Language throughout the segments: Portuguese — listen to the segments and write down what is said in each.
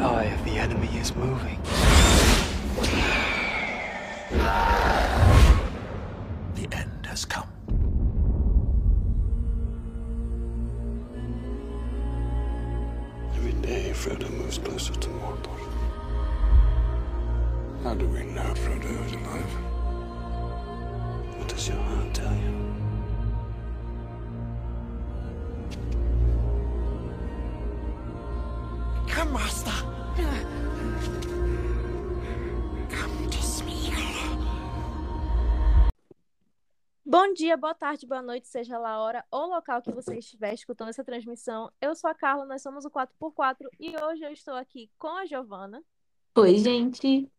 eye of the enemy is moving. The end has come. Every day, Frodo moves closer to Mordor. How do we know Frodo is alive? What does your heart tell you? Bom dia, boa tarde, boa noite, seja lá a hora ou local que você estiver escutando essa transmissão. Eu sou a Carla, nós somos o 4x4 e hoje eu estou aqui com a Giovana, Oi, gente.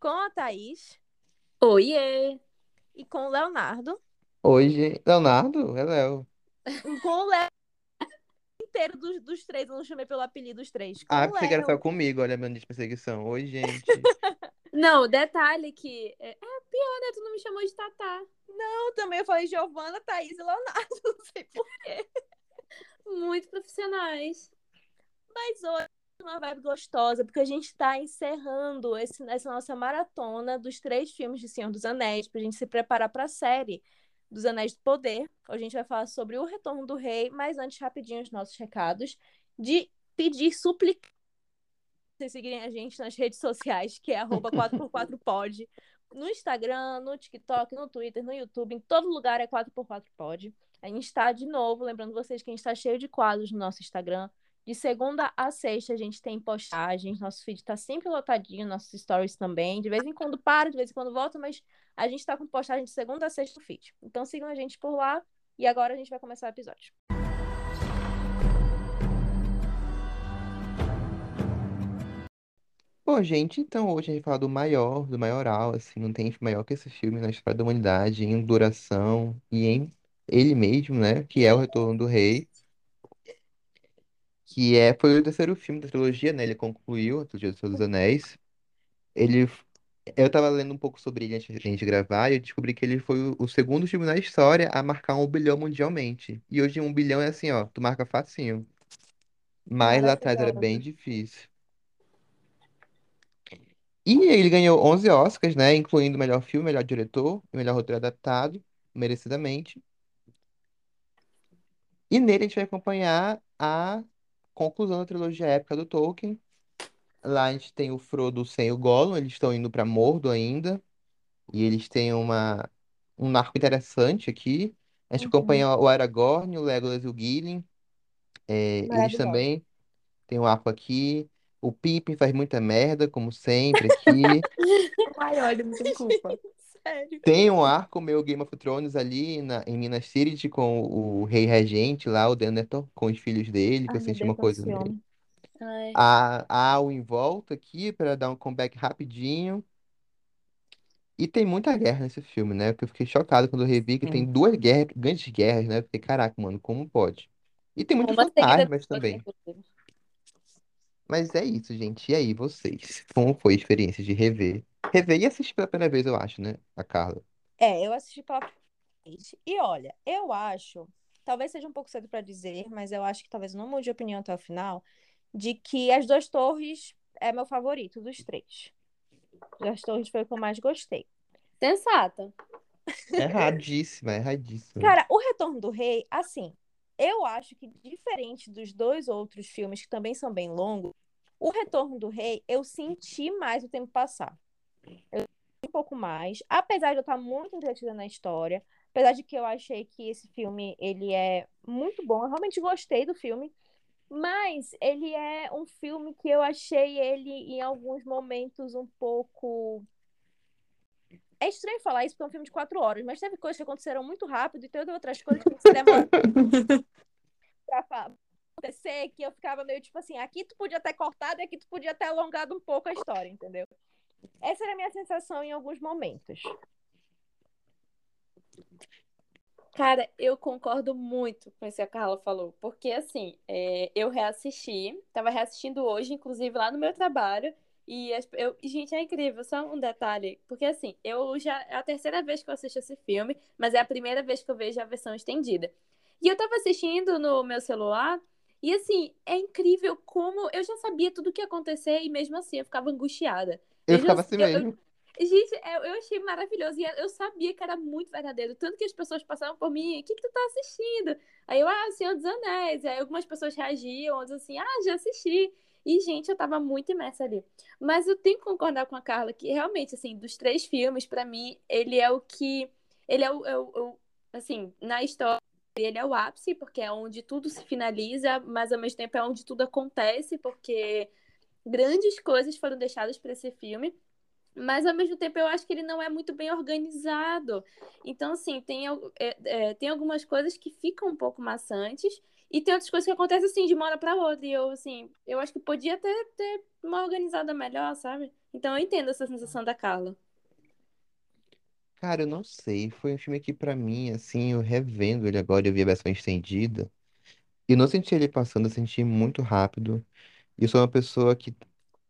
com a Thaís Oiê. e com o Leonardo. Oi, gente. Leonardo? É Léo. Com o Léo inteiro dos, dos três, eu não chamei pelo apelido dos três. Com Ah, o pensei que era só comigo, olha a minha de perseguição. Oi, gente. Não, detalhe que é, é pior, né? Tu não me chamou de Tatá. Eu também eu falei Giovana, Thaís e Leonardo, não sei porquê. Muito profissionais. Mas hoje é uma vibe gostosa, porque a gente está encerrando esse- essa nossa maratona dos três filmes de Senhor dos Anéis, para a gente se preparar para a série dos Anéis do Poder. Hoje a gente vai falar sobre o Retorno do Rei, mas antes, rapidinho, os nossos recados de pedir, suplicar vocês seguirem a gente nas redes sociais, que é arroba 4x4pod. No Instagram, no TikTok, no Twitter, no YouTube, em todo lugar é 4x4pod. A gente está, de novo, lembrando vocês que a gente está cheio de quadros no nosso Instagram. De segunda a sexta a gente tem postagens, nosso feed tá sempre lotadinho, nossos stories também. De vez em quando para, de vez em quando volta, mas a gente tá com postagem de segunda a sexta no feed. Então sigam a gente por lá e agora a gente vai começar o episódio. Bom, gente, então hoje a gente vai falar do maior, do maioral, assim, não tem maior que esse filme na história da humanidade, em duração e em ele mesmo, né? Que é O Retorno do Rei, que é, foi o terceiro filme da trilogia, né? Ele concluiu a trilogia do Senhor dos Anéis. Ele, eu tava lendo um pouco sobre ele antes de a gente gravar e eu descobri que ele foi o, o segundo filme na história a marcar um bilhão mundialmente. E hoje um bilhão é assim, ó, tu marca facinho. Mas lá atrás era bem difícil. E ele ganhou 11 Oscars, né? Incluindo melhor filme, melhor diretor e melhor roteiro adaptado, merecidamente. E nele a gente vai acompanhar a conclusão da trilogia épica do Tolkien. Lá a gente tem o Frodo sem o Gollum, eles estão indo para Mordor ainda. E eles têm uma, um arco interessante aqui. A gente Uhum. acompanha o Aragorn, o Legolas e o Gimli. É, eles também têm um arco aqui. O Pippin faz muita merda, como sempre, aqui. Ai, olha, não tem culpa. Sério. Tem um arco meio Game of Thrones ali na, em Minas Tirith com o rei regente lá, o Denethor, com os filhos dele, que Ai, eu meu senti uma coisa homem. Ai. Há, há o Em Volta aqui para dar um comeback rapidinho. E tem muita guerra nesse filme, né? Porque eu fiquei chocado quando eu revi que tem Sim. duas guerras, grandes guerras, né? Eu fiquei, caraca, mano, como pode? E tem muitos fantasmas também. inclusive. Mas é isso, gente. E aí, vocês? Como foi a experiência de rever? Rever e assistir pela primeira vez, eu acho, né? A Carla. É, eu assisti pela primeira vez. E olha, eu acho, talvez seja um pouco cedo para dizer, mas eu acho que talvez eu não mude de opinião até o final, de que As Duas Torres é meu favorito dos três. As Duas Torres foi o que eu mais gostei. Sensata. Erradíssima, erradíssima. Cara, O Retorno do Rei, assim, eu acho que diferente dos dois outros filmes que também são bem longos, O Retorno do Rei, eu senti mais o tempo passar. Eu senti um pouco mais, apesar de eu estar muito entretida na história, apesar de que eu achei que esse filme, ele é muito bom, eu realmente gostei do filme, mas ele é um filme que eu achei ele em alguns momentos um pouco é estranho falar isso porque é um filme de quatro horas, mas teve coisas que aconteceram muito rápido e teve outras coisas que se demoraram pra acontecer que eu ficava meio tipo assim, aqui tu podia ter cortado e aqui tu podia ter alongado um pouco a história, entendeu? Essa era a minha sensação em alguns momentos. Cara, eu concordo muito com isso que a Carla falou, porque assim, é, eu reassisti, tava reassistindo hoje, inclusive lá no meu trabalho, e eu, gente, é incrível, só um detalhe, porque assim, eu já, é a terceira vez que eu assisto esse filme, mas é a primeira vez que eu vejo a versão estendida. E eu tava assistindo no meu celular, E assim, é incrível como eu já sabia tudo o que ia acontecer e mesmo assim eu ficava angustiada. Eu já- ficava assim eu- eu- mesmo. Gente, eu, eu achei maravilhoso. E eu sabia que era muito verdadeiro. Tanto que as pessoas passavam por mim, o que, que tu tá assistindo? Aí eu, ah, Senhor dos Anéis. Aí algumas pessoas reagiam, outras assim, ah, já assisti. E, gente, eu tava muito imersa ali. Mas eu tenho que concordar com a Carla que realmente, assim, dos três filmes, pra mim, ele é o que. Ele é o, é o- o- assim, na história, ele é o ápice, porque é onde tudo se finaliza, mas ao mesmo tempo é onde tudo acontece, porque grandes coisas foram deixadas para esse filme. Mas ao mesmo tempo eu acho que ele não é muito bem organizado. Então, assim, tem, é, é, tem algumas coisas que ficam um pouco maçantes e tem outras coisas que acontecem assim de uma hora para outra. E eu, assim, eu acho que podia ter, ter uma organizada melhor, sabe? Então eu entendo essa sensação da Carla. Cara, eu não sei. Foi um filme que, pra mim, assim, eu revendo ele agora, eu vi a versão estendida. E não senti ele passando, eu senti muito rápido. E eu sou uma pessoa que.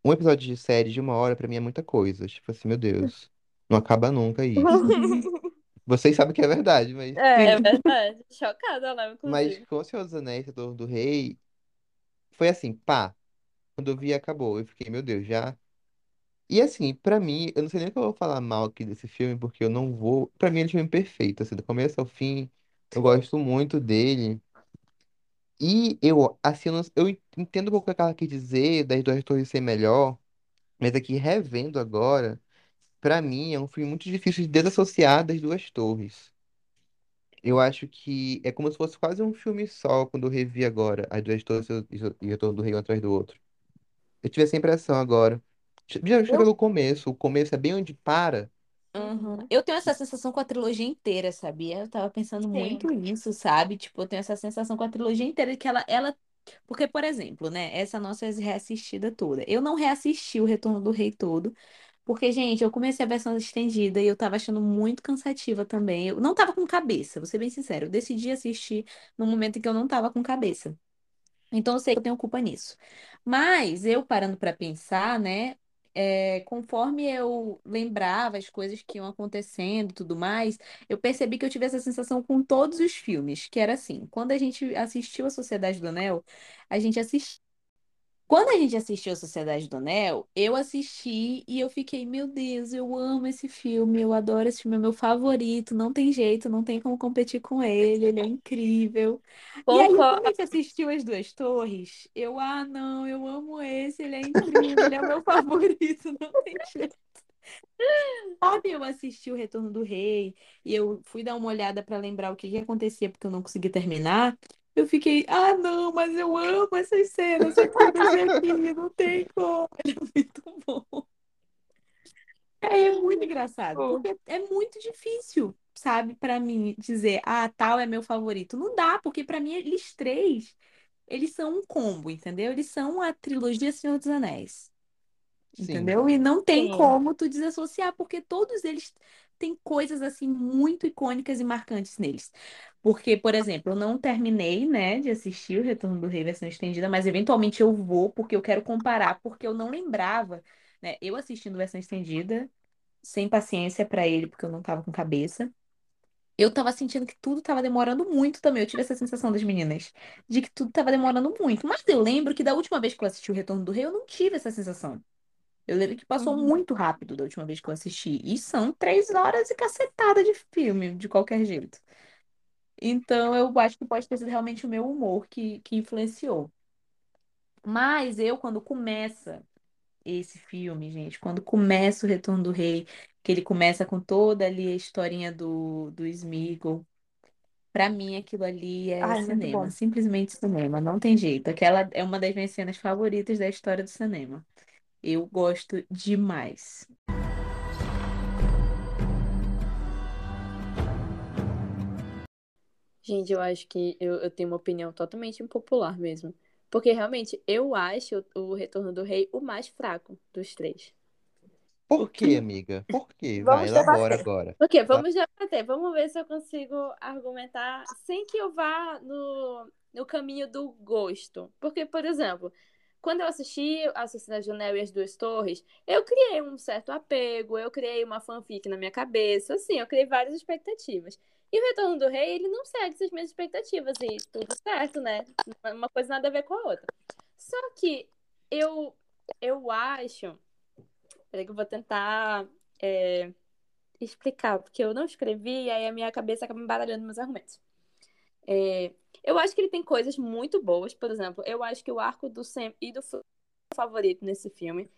Um episódio de série de uma hora, pra mim, é muita coisa. Tipo assim, meu Deus. Não acaba nunca isso. Vocês sabem que é verdade, mas. É verdade. Chocada lá, Mas inclusive. com o Senhor dos Anéis, Retorno do Rei, foi assim, pá. Quando eu vi, acabou. Eu fiquei, meu Deus, já. E assim, pra mim, eu não sei nem o que eu vou falar mal aqui desse filme, porque eu não vou. Pra mim, ele é um filme perfeito, assim, do começo ao fim. Eu gosto muito dele. E eu, assim, eu, entendo um pouco o que ela quer dizer das duas torres ser melhor, mas aqui, revendo agora, pra mim, é um filme muito difícil de desassociar das duas torres. Eu acho que é como se fosse quase um filme só quando eu revi agora, as duas torres e o e o Retorno do Rei um atrás do outro. Eu tive essa impressão agora. Já chega pelo começo, o começo é bem onde para. Uhum. Eu tenho essa sensação com a trilogia inteira, sabia? Eu tava pensando muito nisso, sabe? Tipo, eu tenho essa sensação com a trilogia inteira que ela, ela... Porque, por exemplo, né? Essa nossa reassistida toda. Eu não reassisti o Retorno do Rei todo, porque, gente, eu comecei a versão estendida e eu tava achando muito cansativa também. Eu não tava com cabeça, vou ser bem sincero. Eu decidi assistir no momento em que eu não tava com cabeça. Então eu sei que eu tenho culpa nisso. Mas eu parando para pensar, né? É, conforme eu lembrava as coisas que iam acontecendo e tudo mais, eu percebi que eu tive essa sensação com todos os filmes, que era assim, quando a gente assistiu a Sociedade do Anel, a gente assistiu. Quando a gente assistiu a Sociedade do Anel, eu assisti e eu fiquei, meu Deus, eu amo esse filme, eu adoro esse filme, é meu favorito, não tem jeito, não tem como competir com ele, ele é incrível. E aí, quando a gente assistiu As Duas Torres, eu, ah, não, eu amo esse, ele é incrível, ele é o meu favorito, não tem jeito. Sabe, eu assisti o Retorno do Rei e eu fui dar uma olhada para lembrar o que que acontecia porque eu não consegui terminar. Eu fiquei, ah, não, mas eu amo essas cenas, eu quero ver aqui, não tem como. Ele é muito bom. É, é muito engraçado, porque é muito difícil, sabe, para mim dizer, ah, tal é meu favorito. Não dá, porque para mim eles três, eles são um combo, entendeu? Eles são a trilogia Senhor dos Anéis. Sim. Entendeu? E não tem Sim. como tu desassociar, porque todos eles têm coisas assim muito icônicas e marcantes neles. Porque, por exemplo, eu não terminei, né, de assistir o Retorno do Rei versão estendida, mas eventualmente eu vou, porque eu quero comparar, porque eu não lembrava, né? Eu assistindo versão estendida, sem paciência pra ele, porque eu não tava com cabeça. Eu tava sentindo que tudo tava demorando muito também. Eu tive essa sensação das meninas, de que tudo tava demorando muito. Mas eu lembro que da última vez que eu assisti o Retorno do Rei, eu não tive essa sensação. Eu lembro que passou Uhum. muito rápido da última vez que eu assisti. E são três horas e cacetada de filme, de qualquer jeito. Então, eu acho que pode ter sido realmente o meu humor que, que influenciou. Mas eu, quando começa esse filme, gente, quando começa o Retorno do Rei, que ele começa com toda ali a historinha do, do Sméagol, pra mim aquilo ali é Ai, cinema, simplesmente cinema, não tem jeito. Aquela é uma das minhas cenas favoritas da história do cinema. Eu gosto demais. Gente, eu acho que eu, eu tenho uma opinião totalmente impopular mesmo. Porque realmente eu acho o Retorno do Rei o mais fraco dos três. Por quê, amiga? Por quê? Vai, Vamos elabora debater. agora. Ok, vamos debater. Vamos ver se eu consigo argumentar sem que eu vá no, no caminho do gosto. Porque, por exemplo, quando eu assisti a do Anel e as Duas Torres, eu criei um certo apego, eu criei uma fanfic na minha cabeça, assim, eu criei várias expectativas. E o Retorno do Rei, ele não segue essas minhas expectativas e tudo certo, né? Uma coisa nada a ver com a outra. Só que eu, eu acho. Peraí que eu vou tentar é, explicar, porque eu não escrevi e aí a minha cabeça acaba embaralhando meus argumentos. É, eu acho que ele tem coisas muito boas, por exemplo, eu acho que o arco do Sam e do é favorito nesse filme.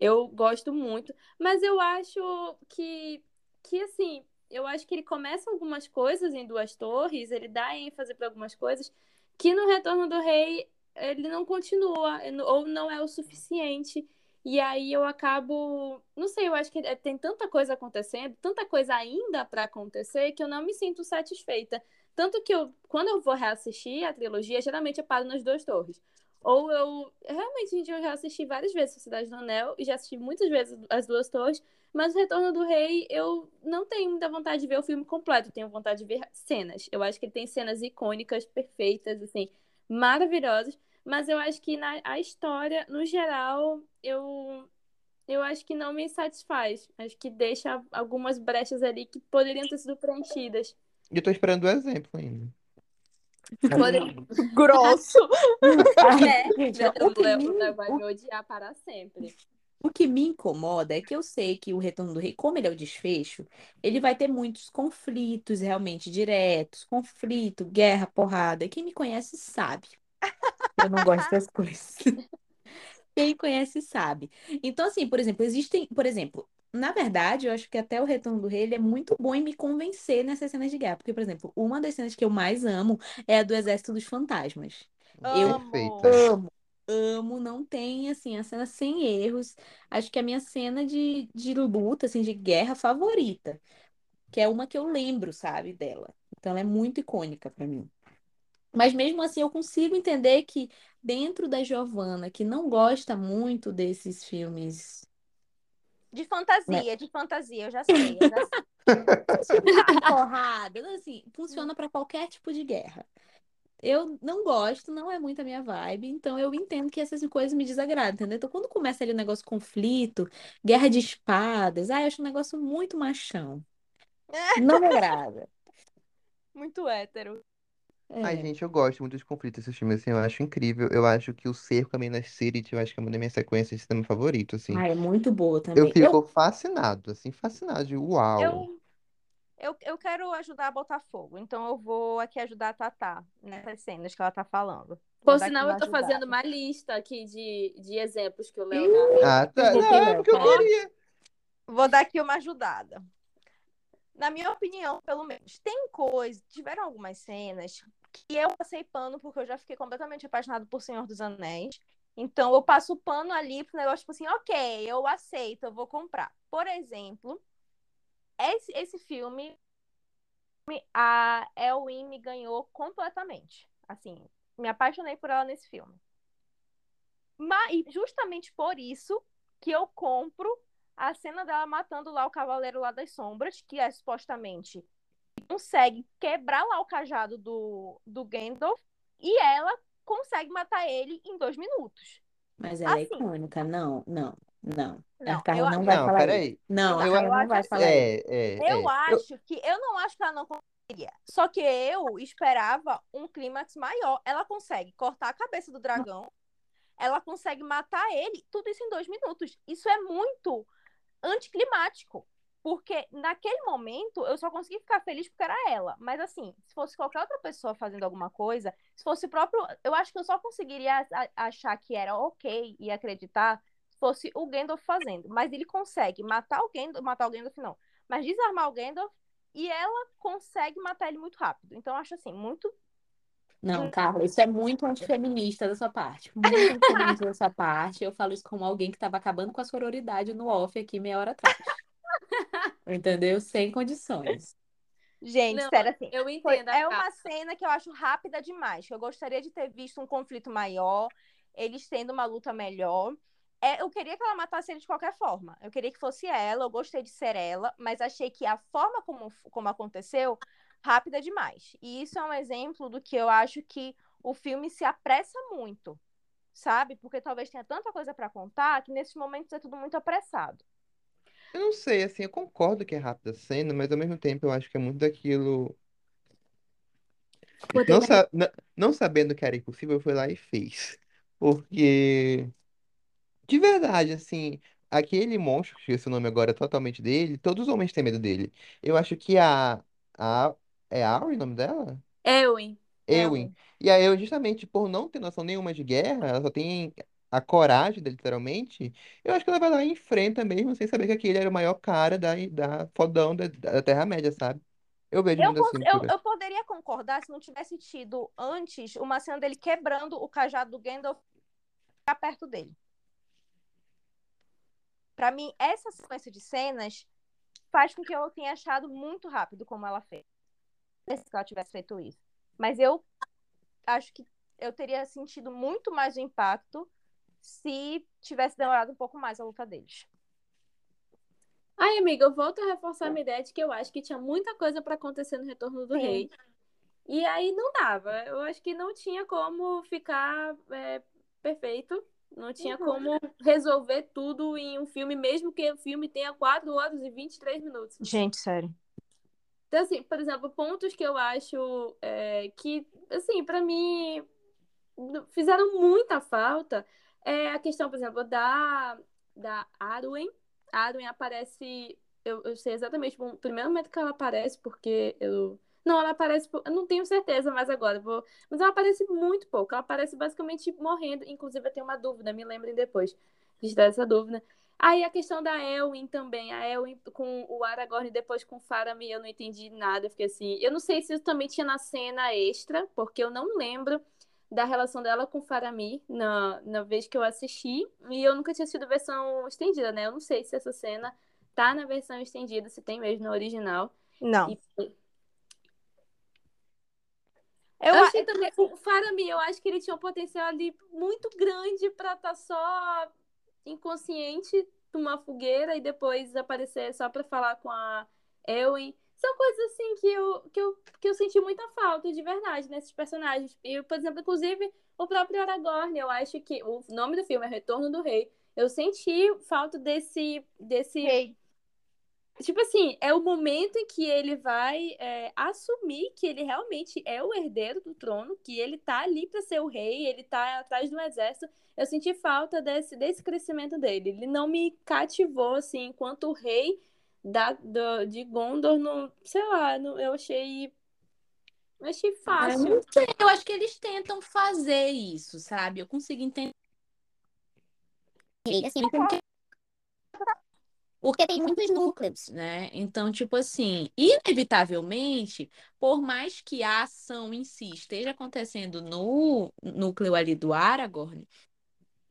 Eu gosto muito, mas eu acho que, que assim, eu acho que ele começa algumas coisas em Duas Torres, ele dá ênfase para algumas coisas que no Retorno do Rei ele não continua ou não é o suficiente. E aí eu acabo, não sei, eu acho que é, tem tanta coisa acontecendo, tanta coisa ainda para acontecer que eu não me sinto satisfeita. Tanto que eu, quando eu vou reassistir a trilogia, geralmente eu paro nas duas torres. Ou eu. Realmente, gente, eu já assisti várias vezes a Cidade do Anel e já assisti muitas vezes as duas torres, mas o Retorno do Rei, eu não tenho muita vontade de ver o filme completo, eu tenho vontade de ver cenas. Eu acho que ele tem cenas icônicas, perfeitas, assim, maravilhosas, mas eu acho que na, a história, no geral, eu. Eu acho que não me satisfaz. Acho que deixa algumas brechas ali que poderiam ter sido preenchidas. E eu tô esperando o exemplo ainda. Grosso. É, Gente, o Léo vai me odiar para sempre. O que me incomoda é que eu sei que o Retorno do Rei, como ele é o desfecho, ele vai ter muitos conflitos realmente diretos, conflito, guerra, porrada. Quem me conhece sabe. Eu não gosto dessas coisas. Quem conhece sabe. Então, assim, por exemplo, existem, por exemplo, na verdade, eu acho que até o Retorno do Rei ele é muito bom em me convencer nessas cenas de guerra. Porque, por exemplo, uma das cenas que eu mais amo é a do Exército dos Fantasmas. Eu amo, amo, não tem, assim, a cena sem erros. Acho que é a minha cena de, de luta, assim, de guerra favorita. Que é uma que eu lembro, sabe, dela. Então ela é muito icônica pra mim. Mas mesmo assim eu consigo entender que dentro da Giovanna, que não gosta muito desses filmes De fantasia, de fantasia, eu já sei. Eu já sei. porrada, assim, funciona pra qualquer tipo de guerra. Eu não gosto, não é muito a minha vibe, então eu entendo que essas coisas me desagradam, entendeu? Então, quando começa ali o negócio conflito, guerra de espadas, ah, eu acho um negócio muito machão. Não me agrada. Muito hétero. Ai, É. gente, eu gosto muito de conflitos esses filmes, assim, eu acho incrível. Eu acho que o Cerco, a Minas Tirith, eu acho que é uma das minhas sequências de cinema favorito, assim. Ah, é muito boa Eu também. Eu, fico fascinado, assim, fascinado, de uau. Eu, eu, eu quero ajudar a botar fogo, então eu vou aqui ajudar a Tatá nessas cenas que ela tá falando. Vou Por dar aqui sinal, uma eu tô ajudada. fazendo uma lista aqui de, de exemplos que o dá. Ah, tá. Eu Não, é porque eu queria. Vou dar aqui uma ajudada. Na minha opinião, pelo menos, tem coisas, tiveram algumas cenas que eu passei pano porque eu já fiquei completamente apaixonado por Senhor dos Anéis. Então eu passo pano ali pro negócio, tipo assim, ok, eu aceito, eu vou comprar. Por exemplo, esse, esse filme, a Elwin me ganhou completamente. Assim, me apaixonei por ela nesse filme. Mas, e justamente por isso que eu compro a cena dela matando lá o Cavaleiro lá das Sombras, que é supostamente consegue quebrar lá o cajado do, do Gandalf, e ela consegue matar ele em dois minutos. Mas ela é Assim. icônica. Não, não, não. Não, A Carla eu- não vai Não, falar peraí. isso. Não, a Eu- Carla eu não acho vai assim, falar isso. É, é, Eu é. acho que eu não acho que ela não conseguiria. Só que eu esperava um clímax maior. Ela consegue cortar a cabeça do dragão, ela consegue matar ele, tudo isso em dois minutos. Isso é muito anticlimático. Porque naquele momento eu só consegui ficar feliz porque era ela. Mas assim, se fosse qualquer outra pessoa fazendo alguma coisa, se fosse o próprio. Eu acho que eu só conseguiria achar que era ok e acreditar se fosse o Gandalf fazendo. Mas ele consegue matar o Gandalf. Matar o Gandalf, não. Mas desarmar o Gandalf e ela consegue matar ele muito rápido. Então eu acho assim, muito. Não, Carla, isso é muito antifeminista da sua parte. Muito antifeminista da sua parte. Eu falo isso como alguém que estava acabando com a sororidade no off aqui meia hora atrás. Entendeu? Sem condições. Gente, sério, assim. Eu entendo a é uma cena que eu acho rápida demais. que Eu gostaria de ter visto um conflito maior, eles tendo uma luta melhor. É, eu queria que ela matasse ele de qualquer forma. Eu queria que fosse ela, eu gostei de ser ela, mas achei que a forma como, como aconteceu, rápida demais. E isso é um exemplo do que eu acho que o filme se apressa muito, sabe? Porque talvez tenha tanta coisa para contar que nesses momentos é tudo muito apressado. Eu não sei, assim, eu concordo que é rápida a cena, mas ao mesmo tempo eu acho que é muito daquilo. Não, sa não, não sabendo que era impossível, foi lá e fez. Porque, de verdade, assim, aquele monstro, que o nome agora totalmente dele, todos os homens têm medo dele. Eu acho que a. a é Auri o nome dela? Eowyn. Eowyn. E a Eowyn, justamente por não ter noção nenhuma de guerra, ela só tem a coragem, literalmente. Eu acho que ela vai lá e enfrenta mesmo, sem saber que aquele era o maior cara da, da fodão da, da Terra-média, sabe? Eu vejo Eu, cons- assim. eu, eu poderia concordar se não tivesse tido antes uma cena dele quebrando o cajado do Gandalf ficar perto dele. Pra mim, essa sequência de cenas faz com que eu tenha achado muito rápido como ela fez. Se ela tivesse feito isso. Mas eu acho que eu teria sentido muito mais o impacto se tivesse demorado um pouco mais a luta deles. Ai, amiga, eu volto a reforçar a minha ideia de que eu acho que tinha muita coisa pra acontecer no Retorno do Sim. Rei. E aí não dava. Eu acho que não tinha como ficar é, perfeito. Não tinha Uhum. como resolver tudo em um filme, mesmo que o filme tenha 4 horas e 23 minutos. Gente, sério. Então, assim, por exemplo, pontos que eu acho é, que, assim, pra mim fizeram muita falta é a questão, por exemplo, da, da Arwen. A Arwen aparece, eu, eu sei exatamente o primeiro momento que ela aparece, porque eu. Não, ela aparece, eu não tenho certeza mais agora, vou... mas ela aparece muito pouco. Ela aparece basicamente morrendo. Inclusive, eu tenho uma dúvida, me lembrem depois de tirar essa dúvida. Aí a questão da Elwyn também, a Elwyn com o Aragorn e depois com o Faramir, eu não entendi nada, fiquei assim, eu não sei se isso também tinha na cena extra, porque eu não lembro da relação dela com o Faramir na, na vez que eu assisti, e eu nunca tinha assistido a versão estendida, né? Eu não sei se essa cena tá na versão estendida, se tem mesmo na original. Não. E Eu, Eu achei também o Faramir, eu acho que ele tinha um potencial ali muito grande pra estar só inconsciente numa fogueira e depois aparecer só pra falar com a Elwyn. São coisas assim que eu, que eu, que eu senti muita falta de verdade nesses personagens. E, por exemplo, inclusive o próprio Aragorn, eu acho que o nome do filme é Retorno do Rei. Eu senti falta desse desse Rei. Tipo assim, é o momento em que ele vai é, assumir que ele realmente é o herdeiro do trono, que ele tá ali para ser o rei, ele tá atrás do exército. Eu senti falta desse, desse crescimento dele. Ele não me cativou, assim, enquanto o rei da, do- de Gondor, no, sei lá, no- eu achei. Eu achei Eu fácil. não sei, eu acho que eles tentam fazer isso, sabe? Eu consigo entender. Assim, Porque tem muitos núcleos, né? Então, tipo assim, inevitavelmente, por mais que a ação em si esteja acontecendo no núcleo ali do Aragorn,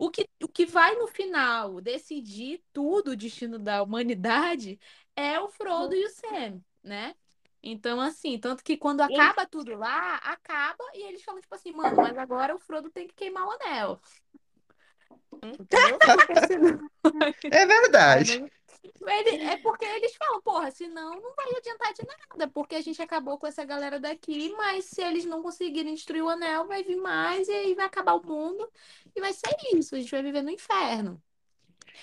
o que, o que vai no final decidir tudo o destino da humanidade é o Frodo e o Sam, né? Então, assim, tanto que quando acaba tudo lá, acaba e eles falam, tipo assim, mano, mas agora o Frodo tem que queimar o anel. Senão- É verdade. Ele- é porque eles falam, porra, senão não vai adiantar de nada, porque a gente acabou com essa galera daqui, mas se eles não conseguirem destruir o anel, vai vir mais e aí vai acabar o mundo e vai ser isso, a gente vai viver no inferno.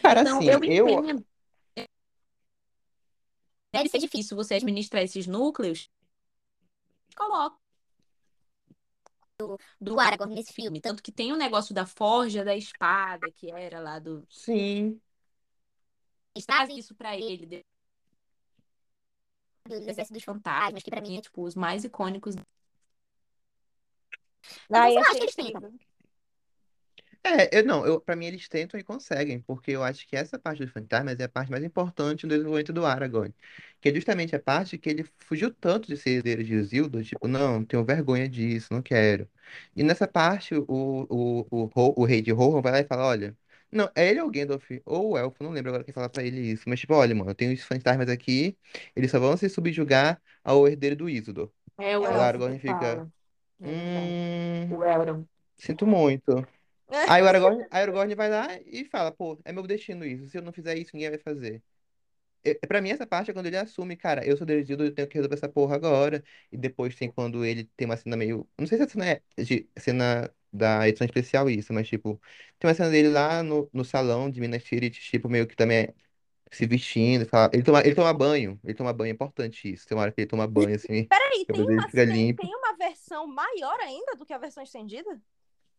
Cara, Então, assim, eu eu. Deve ser difícil você administrar esses núcleos. Coloca do Aragorn nesse filme. Tanto que tem o negócio da forja da espada, que era lá do. Sim. Traz isso pra ele, do Exército dos fantasmas, que pra mim é tipo os mais icônicos. Ai, eu acho que eles tentam. É, eu não, eu, pra mim eles tentam e conseguem, porque eu acho que essa parte dos fantasmas é a parte mais importante do desenvolvimento do Aragorn. Que é justamente a parte que ele fugiu tanto de ser herdeiro de Isildur, tipo, não, tenho vergonha disso, não quero. E nessa parte, o, o, o, Ro- o rei de Rohan vai lá e fala, olha, não, é ele ou o Gandalf, ou o Elfo, não lembro agora quem fala pra ele isso, mas tipo, olha, mano, eu tenho os fantasmas aqui, eles só vão se subjugar ao herdeiro do Isildur. É o Aí o elfo Aragorn que fica, fala. É hum, O Elrond. sinto muito. Aí o Aragorn, aí o Aragorn vai lá e fala, pô, é meu destino isso. Se eu não fizer isso, ninguém vai fazer. E- Pra mim, essa parte é quando ele assume, cara, eu sou dirigido, eu tenho que resolver essa porra agora. E depois tem quando ele tem uma cena meio. Não sei se a cena é de cena da edição especial isso, mas tipo, tem uma cena dele lá no, no salão de Minas Tirith, tipo, meio que também é se vestindo, fala... ele, toma, ele toma banho, ele toma banho, é importante isso. Tem uma hora que ele toma banho, assim, Peraí, tem uma, tem, tem uma versão maior ainda do que a versão estendida?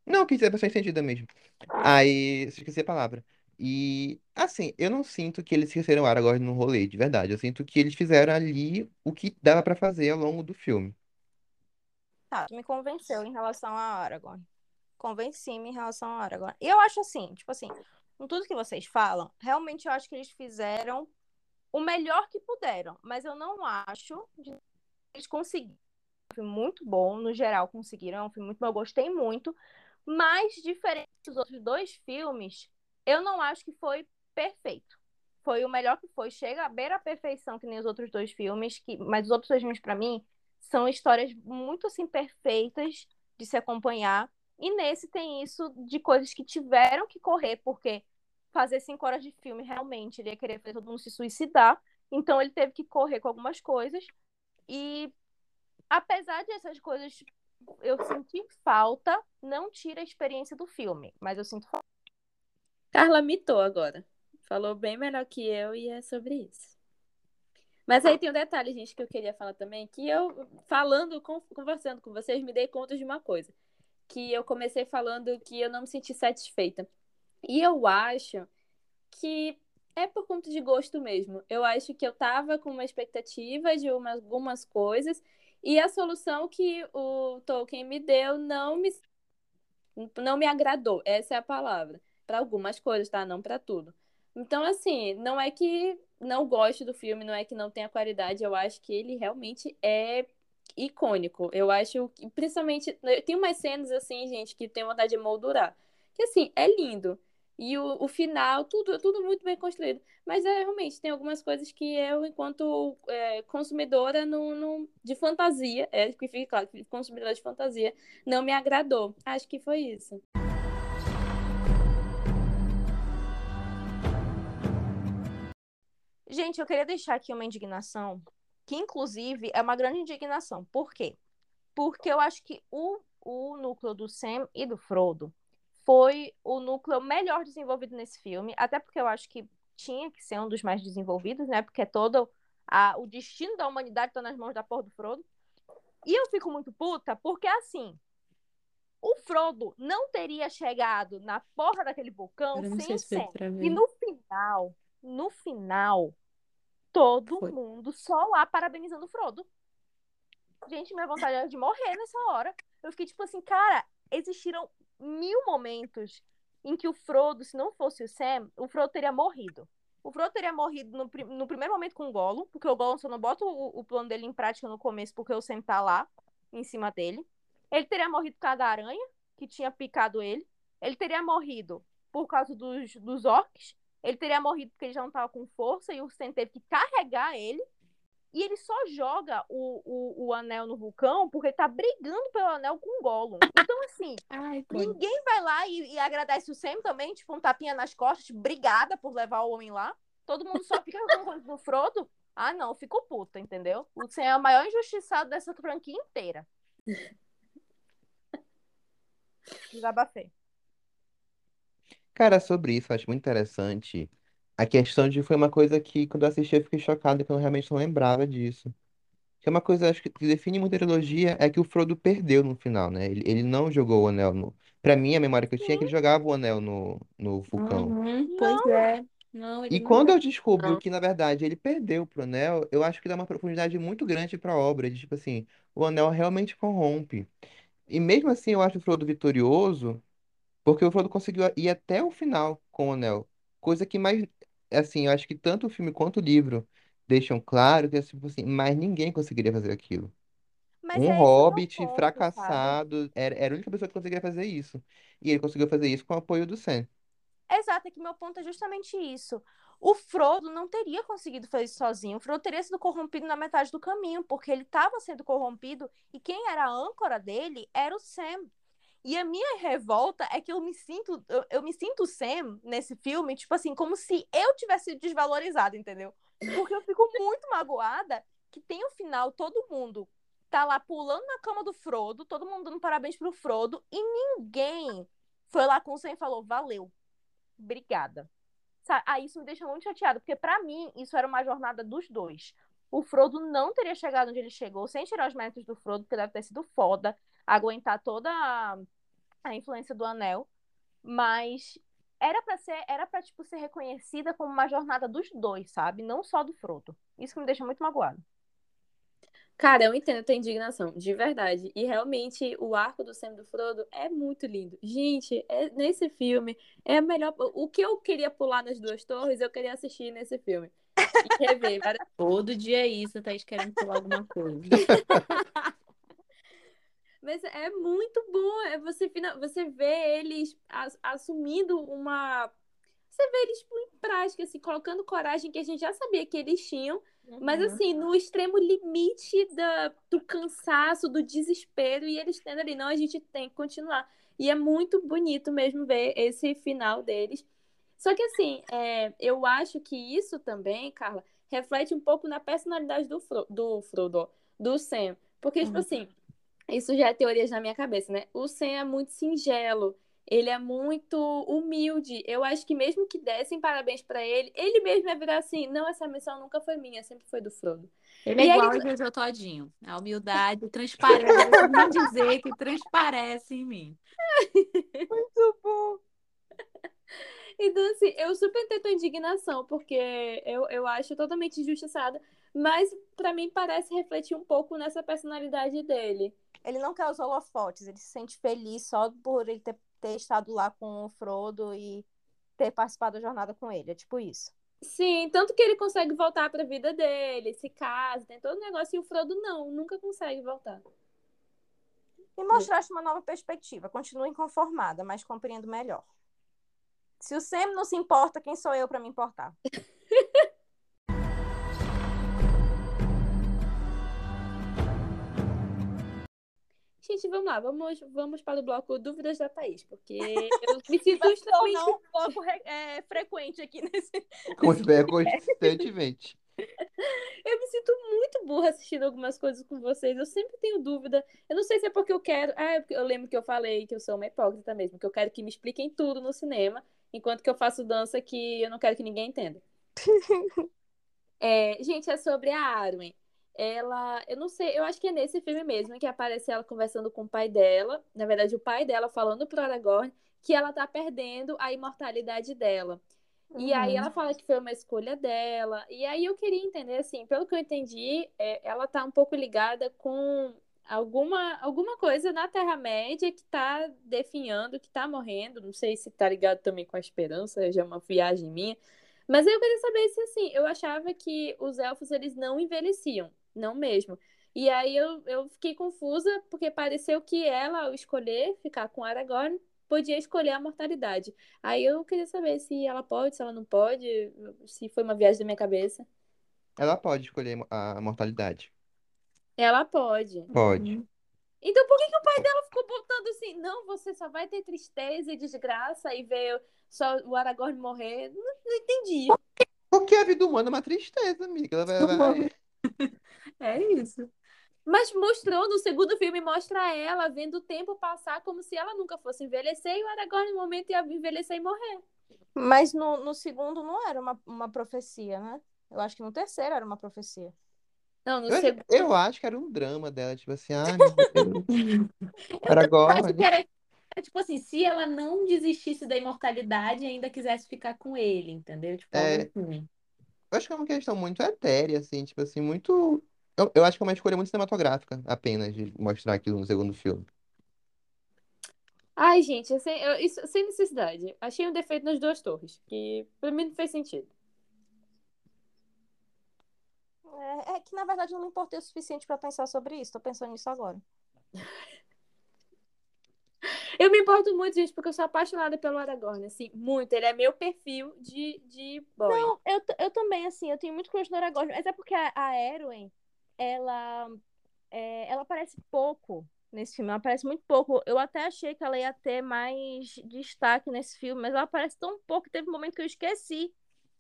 Não, quis dizer a pessoa entendida mesmo. Aí, esqueci a palavra. E, assim, eu não sinto que eles esqueceram Aragorn no rolê, de verdade. Eu sinto que eles fizeram ali o que dava pra fazer ao longo do filme. Tá, me convenceu em relação a Aragorn. Convenci-me em relação a Aragorn. E eu acho assim, tipo assim, com tudo que vocês falam, realmente eu acho que eles fizeram o melhor que puderam. Mas eu não acho que eles conseguiram. É filme muito bom, no geral conseguiram. É filme muito bom, eu gostei muito. Mas, diferente dos outros dois filmes, eu não acho que foi perfeito. Foi o melhor que foi. Chega à beira a perfeição, que nem os outros dois filmes. Que... Mas os outros dois filmes, pra mim, são histórias muito assim perfeitas de se acompanhar. E nesse tem isso de coisas que tiveram que correr, porque fazer cinco horas de filme realmente ele ia querer fazer todo mundo se suicidar. Então ele teve que correr com algumas coisas. E apesar dessas coisas eu senti falta, não tira a experiência do filme, mas eu sinto falta. Carla mitou agora. Falou bem melhor que eu e é sobre isso. Mas aí tem um detalhe, gente, que eu queria falar também, que eu, falando, conversando com vocês, me dei conta de uma coisa. Que eu comecei falando que eu não me senti satisfeita. E eu acho que é por conta de gosto mesmo. Eu acho que eu tava com uma expectativa de uma, algumas coisas e a solução que o Tolkien me deu não me não me agradou. Essa é a palavra. Para algumas coisas, tá? Não para tudo. Então, assim, não é que não gosto do filme, não é que não tenha qualidade, eu acho que ele realmente é icônico. Eu acho que, principalmente, tem umas cenas assim, gente, que tem vontade de moldurar. Que assim, é lindo. E o, o final, tudo, tudo muito bem construído. Mas é, realmente tem algumas coisas que eu, enquanto é, consumidora não, não, de fantasia, é que fica claro, consumidora de fantasia, não me agradou. Acho que foi isso. Gente, eu queria deixar aqui uma indignação, que inclusive é uma grande indignação. Por quê? Porque eu acho que o, o núcleo do Sam e do Frodo foi o núcleo melhor desenvolvido nesse filme, até porque eu acho que tinha que ser um dos mais desenvolvidos, né? Porque todo a, o destino da humanidade tá nas mãos da porra do Frodo. E eu fico muito puta porque, assim, o Frodo não teria chegado na porra daquele vulcão sem o Sam. E no final, no final, todo Foi. mundo só lá parabenizando o Frodo. Gente, minha vontade era de morrer nessa hora. Eu fiquei tipo assim, cara, existiram mil momentos em que o Frodo, se não fosse o Sam, o Frodo teria morrido. O Frodo teria morrido no, no primeiro momento com o Gollum, porque o Gollum só não bota o, o, plano dele em prática no começo, porque o Sam tá lá, em cima dele. Ele teria morrido por causa da aranha, que tinha picado ele. Ele teria morrido por causa dos, dos orcs. Ele teria morrido porque ele já não tava com força e o Sam teve que carregar ele. E ele só joga o, o, o anel no vulcão porque tá brigando pelo anel com o Gollum. Então, assim, Ai, ninguém vai lá e, e, agradece o Sam também, tipo, um tapinha nas costas, tipo, obrigada por levar o homem lá. Todo mundo só fica com coisa do Frodo. Ah, não, fico puta, entendeu? O Sam é o maior injustiçado dessa franquia inteira. Desabafei. Cara, sobre isso, eu acho muito interessante a questão de foi uma coisa que, quando eu assisti, eu fiquei chocado, que eu realmente não lembrava disso. Que é uma coisa, acho que, que define muito a trilogia, é que o Frodo perdeu no final, né? Ele, ele não jogou o anel no... Pra mim, a memória que eu tinha é que ele jogava o anel no, no vulcão. Uhum, pois é. Não, ele E não quando eu descubro Não. que, na verdade, ele perdeu pro anel, eu acho que dá uma profundidade muito grande pra obra, de tipo assim, o anel realmente corrompe. E mesmo assim, eu acho o Frodo vitorioso, porque o Frodo conseguiu ir até o final com o anel. Coisa que mais, assim, eu acho que tanto o filme quanto o livro deixam claro que, é tipo assim, mais ninguém conseguiria fazer aquilo. Mas Um é esse o meu hobbit ponto, sabe? fracassado era, era a única pessoa que conseguiria fazer isso. E ele conseguiu fazer isso com o apoio do Sam. Exato, é que meu ponto é justamente isso. O Frodo não teria conseguido fazer isso sozinho. O Frodo teria sido corrompido na metade do caminho, porque ele estava sendo corrompido e quem era a âncora dele era o Sam. E a minha revolta é que eu me sinto, eu, eu me sinto Sam nesse filme, tipo assim, como se eu tivesse sido desvalorizada, entendeu? Porque eu fico muito magoada que tem o final, todo mundo tá lá pulando na cama do Frodo, todo mundo dando parabéns pro Frodo, e ninguém foi lá com o Sam e falou, valeu, obrigada. sa- Ah, isso me deixa muito chateada, porque pra mim isso era uma jornada dos dois. O Frodo não teria chegado onde ele chegou, sem tirar os méritos do Frodo, porque deve ter sido foda aguentar toda a, a influência do Anel, mas era pra ser, era para tipo ser reconhecida como uma jornada dos dois, sabe? Não só do Frodo. Isso que me deixa muito magoado. Cara, eu entendo a tua indignação, de verdade. E realmente o arco do Sam do Frodo é muito lindo. Gente, é- nesse filme é melhor. O que eu queria pular nas duas torres, eu queria assistir nesse filme. E rever várias Todo dia é isso, Thaís querendo falar alguma coisa. Mas é muito bom, é você, você vê eles as- assumindo uma. Você vê eles tipo, em prática, assim, colocando coragem que a gente já sabia que eles tinham, mas Uhum. assim, no extremo limite da, do cansaço, do desespero, e eles tendo ali, não, a gente tem que continuar. E é muito bonito mesmo ver esse final deles. Só que assim, é, eu acho que isso também, Carla, reflete um pouco na personalidade do, Fro do Frodo, do Sam. Porque, tipo Uhum. assim, isso já é teorias na minha cabeça, né? O Sam é muito singelo, ele é muito humilde. Eu acho que mesmo que dessem parabéns pra ele, ele mesmo ia virar assim, não, essa missão nunca foi minha, sempre foi do Frodo. Ele é E aí- igual o Jojo Todinho. A humildade transparece. Vou dizer que transparece em mim. Muito bom. Então, assim, eu super entendo a indignação, porque eu, eu acho totalmente injustiçada, mas pra mim parece refletir um pouco nessa personalidade dele. Ele não quer os holofotes, ele se sente feliz só por ele ter, ter estado lá com o Frodo e ter participado da jornada com ele. É tipo isso. Sim, tanto que ele consegue voltar pra vida dele, se casa, tem todo o negócio, e o Frodo não, nunca consegue voltar. E mostraste uma nova perspectiva. Continuo inconformada, mas compreendo melhor. Se o Sam não se importa, quem sou eu para me importar? Gente, vamos lá, vamos, vamos para o bloco Dúvidas da Thaís, porque eu me sinto extremamente não, um pouco é, frequente aqui nesse. Constantemente. Eu me sinto muito burra assistindo algumas coisas com vocês. Eu sempre tenho dúvida. Eu não sei se é porque eu quero. Ah, é porque eu lembro que eu falei que eu sou uma hipócrita mesmo, que eu quero que me expliquem tudo no cinema, enquanto que eu faço dança que eu não quero que ninguém entenda. É, gente, é sobre a Arwen. Ela, eu não sei, eu acho que é nesse filme mesmo que aparece ela conversando com o pai dela. Na verdade, o pai dela falando pro Aragorn que ela tá perdendo a imortalidade dela. E aí ela fala que foi uma escolha dela. E aí eu queria entender, assim, pelo que eu entendi, é, ela tá um pouco ligada com alguma, alguma coisa na Terra-média que tá definhando, que tá morrendo. Não sei se tá ligado também com a esperança, já é uma viagem minha. Mas eu queria saber se, assim, eu achava que os elfos, eles não envelheciam. Não mesmo. E aí eu, eu fiquei confusa, porque pareceu que ela, ao escolher ficar com Aragorn, podia escolher a mortalidade. Aí eu queria saber se ela pode, se ela não pode, se foi uma viagem da minha cabeça. Ela pode escolher a mortalidade. Ela pode. Pode. Então por que, que o pai dela ficou botando assim? Não, você só vai ter tristeza e desgraça e ver só o Aragorn morrer. Não, não entendi. Porque a vida humana é uma tristeza, amiga. Ela vai, vai- É isso. Mas mostrou, no segundo filme, mostra ela vendo o tempo passar como se ela nunca fosse envelhecer e o Aragorn, no momento, ia envelhecer e morrer. Mas no, no segundo não era uma, uma profecia, né? Eu acho que no terceiro era uma profecia. Não, no Eu, segundo. eu acho que era um drama dela, tipo assim, ai, meu Deus. Era Acho que Aragorn. era, era tipo assim, se ela não desistisse da imortalidade e ainda quisesse ficar com ele, entendeu? Tipo, É. assim. Eu acho que é uma questão muito etérea, assim, tipo assim, muito. Eu, eu acho que é uma escolha muito cinematográfica, apenas, de mostrar aquilo no segundo filme. Ai, gente, sem, eu- isso, sem necessidade. Achei um defeito nas duas torres, que pra mim não fez sentido. É, é que, na verdade, eu não me importei o suficiente para pensar sobre isso. Tô pensando nisso agora. Eu me importo muito, gente, porque eu sou apaixonada pelo Aragorn, assim, muito. Ele é meu perfil de, de boy. Não, eu, t- eu também, assim, eu tenho muito crush no Aragorn, mas é porque a, a Erwin, ela, é, ela aparece pouco nesse filme, ela aparece muito pouco. Eu até achei que ela ia ter mais destaque nesse filme, mas ela aparece tão pouco que teve um momento que eu esqueci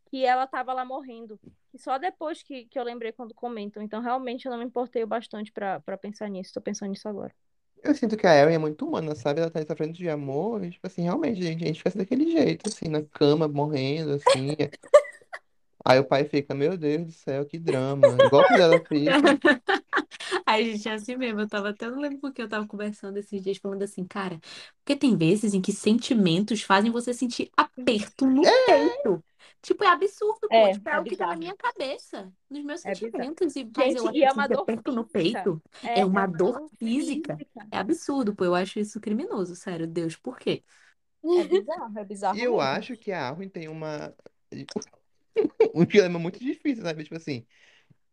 que ela tava lá morrendo. E só depois que, que eu lembrei quando comentam. Então, realmente, eu não me importei o bastante pra pra pensar nisso. Tô pensando nisso agora. Eu sinto que a Erin é muito humana, sabe? Ela tá sofrendo de amor, e, tipo assim, realmente, gente, a gente fica daquele jeito, assim, na cama, morrendo, assim. Aí o pai fica, meu Deus do céu, que drama. Igual quando ela fica. Ai, gente, é assim mesmo. Eu tava até, não lembro porque eu tava conversando esses dias, falando assim, cara, porque tem vezes em que sentimentos fazem você sentir aperto no peito. Tipo, é absurdo, pô. É, Tipo, é é algo que tá na bizarro. minha cabeça, nos meus É bizarro. sentimentos, e faz eu Gente, e é uma sentir dor aperto no física. peito. É, É é uma uma dor dor física. física. É absurdo, pô. Eu acho isso criminoso, sério. Deus, por quê? É bizarro, é bizarro E eu mesmo. acho que a Arwen tem uma. Um dilema muito difícil, sabe? Tipo assim,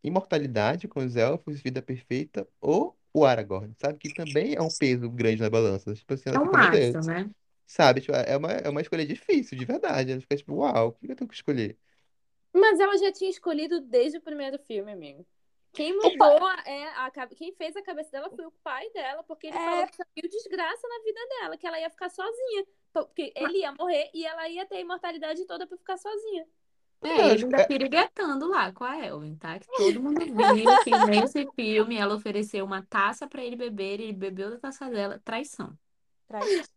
imortalidade com os elfos, vida perfeita, ou o Aragorn, sabe? Que também é um peso grande na balança. Tipo assim, É ela um fica, meu maço, Deus. né? Sabe? Tipo, é uma, é uma escolha difícil, de verdade. Ela fica tipo, uau, o que eu tenho que escolher? Mas ela já tinha escolhido desde o primeiro filme, amigo. Quem mudou é a, cabe- quem fez a cabeça dela foi o pai dela, porque ele É. falou que saiu desgraça na vida dela, que ela ia ficar sozinha. Porque ele ia morrer e ela ia ter a imortalidade toda pra ficar sozinha. É, ele ainda é- piriguetando lá com a Elven, tá? Que todo mundo viu que nesse filme ela ofereceu uma taça pra ele beber, ele bebeu da taça dela. Traição. Traição.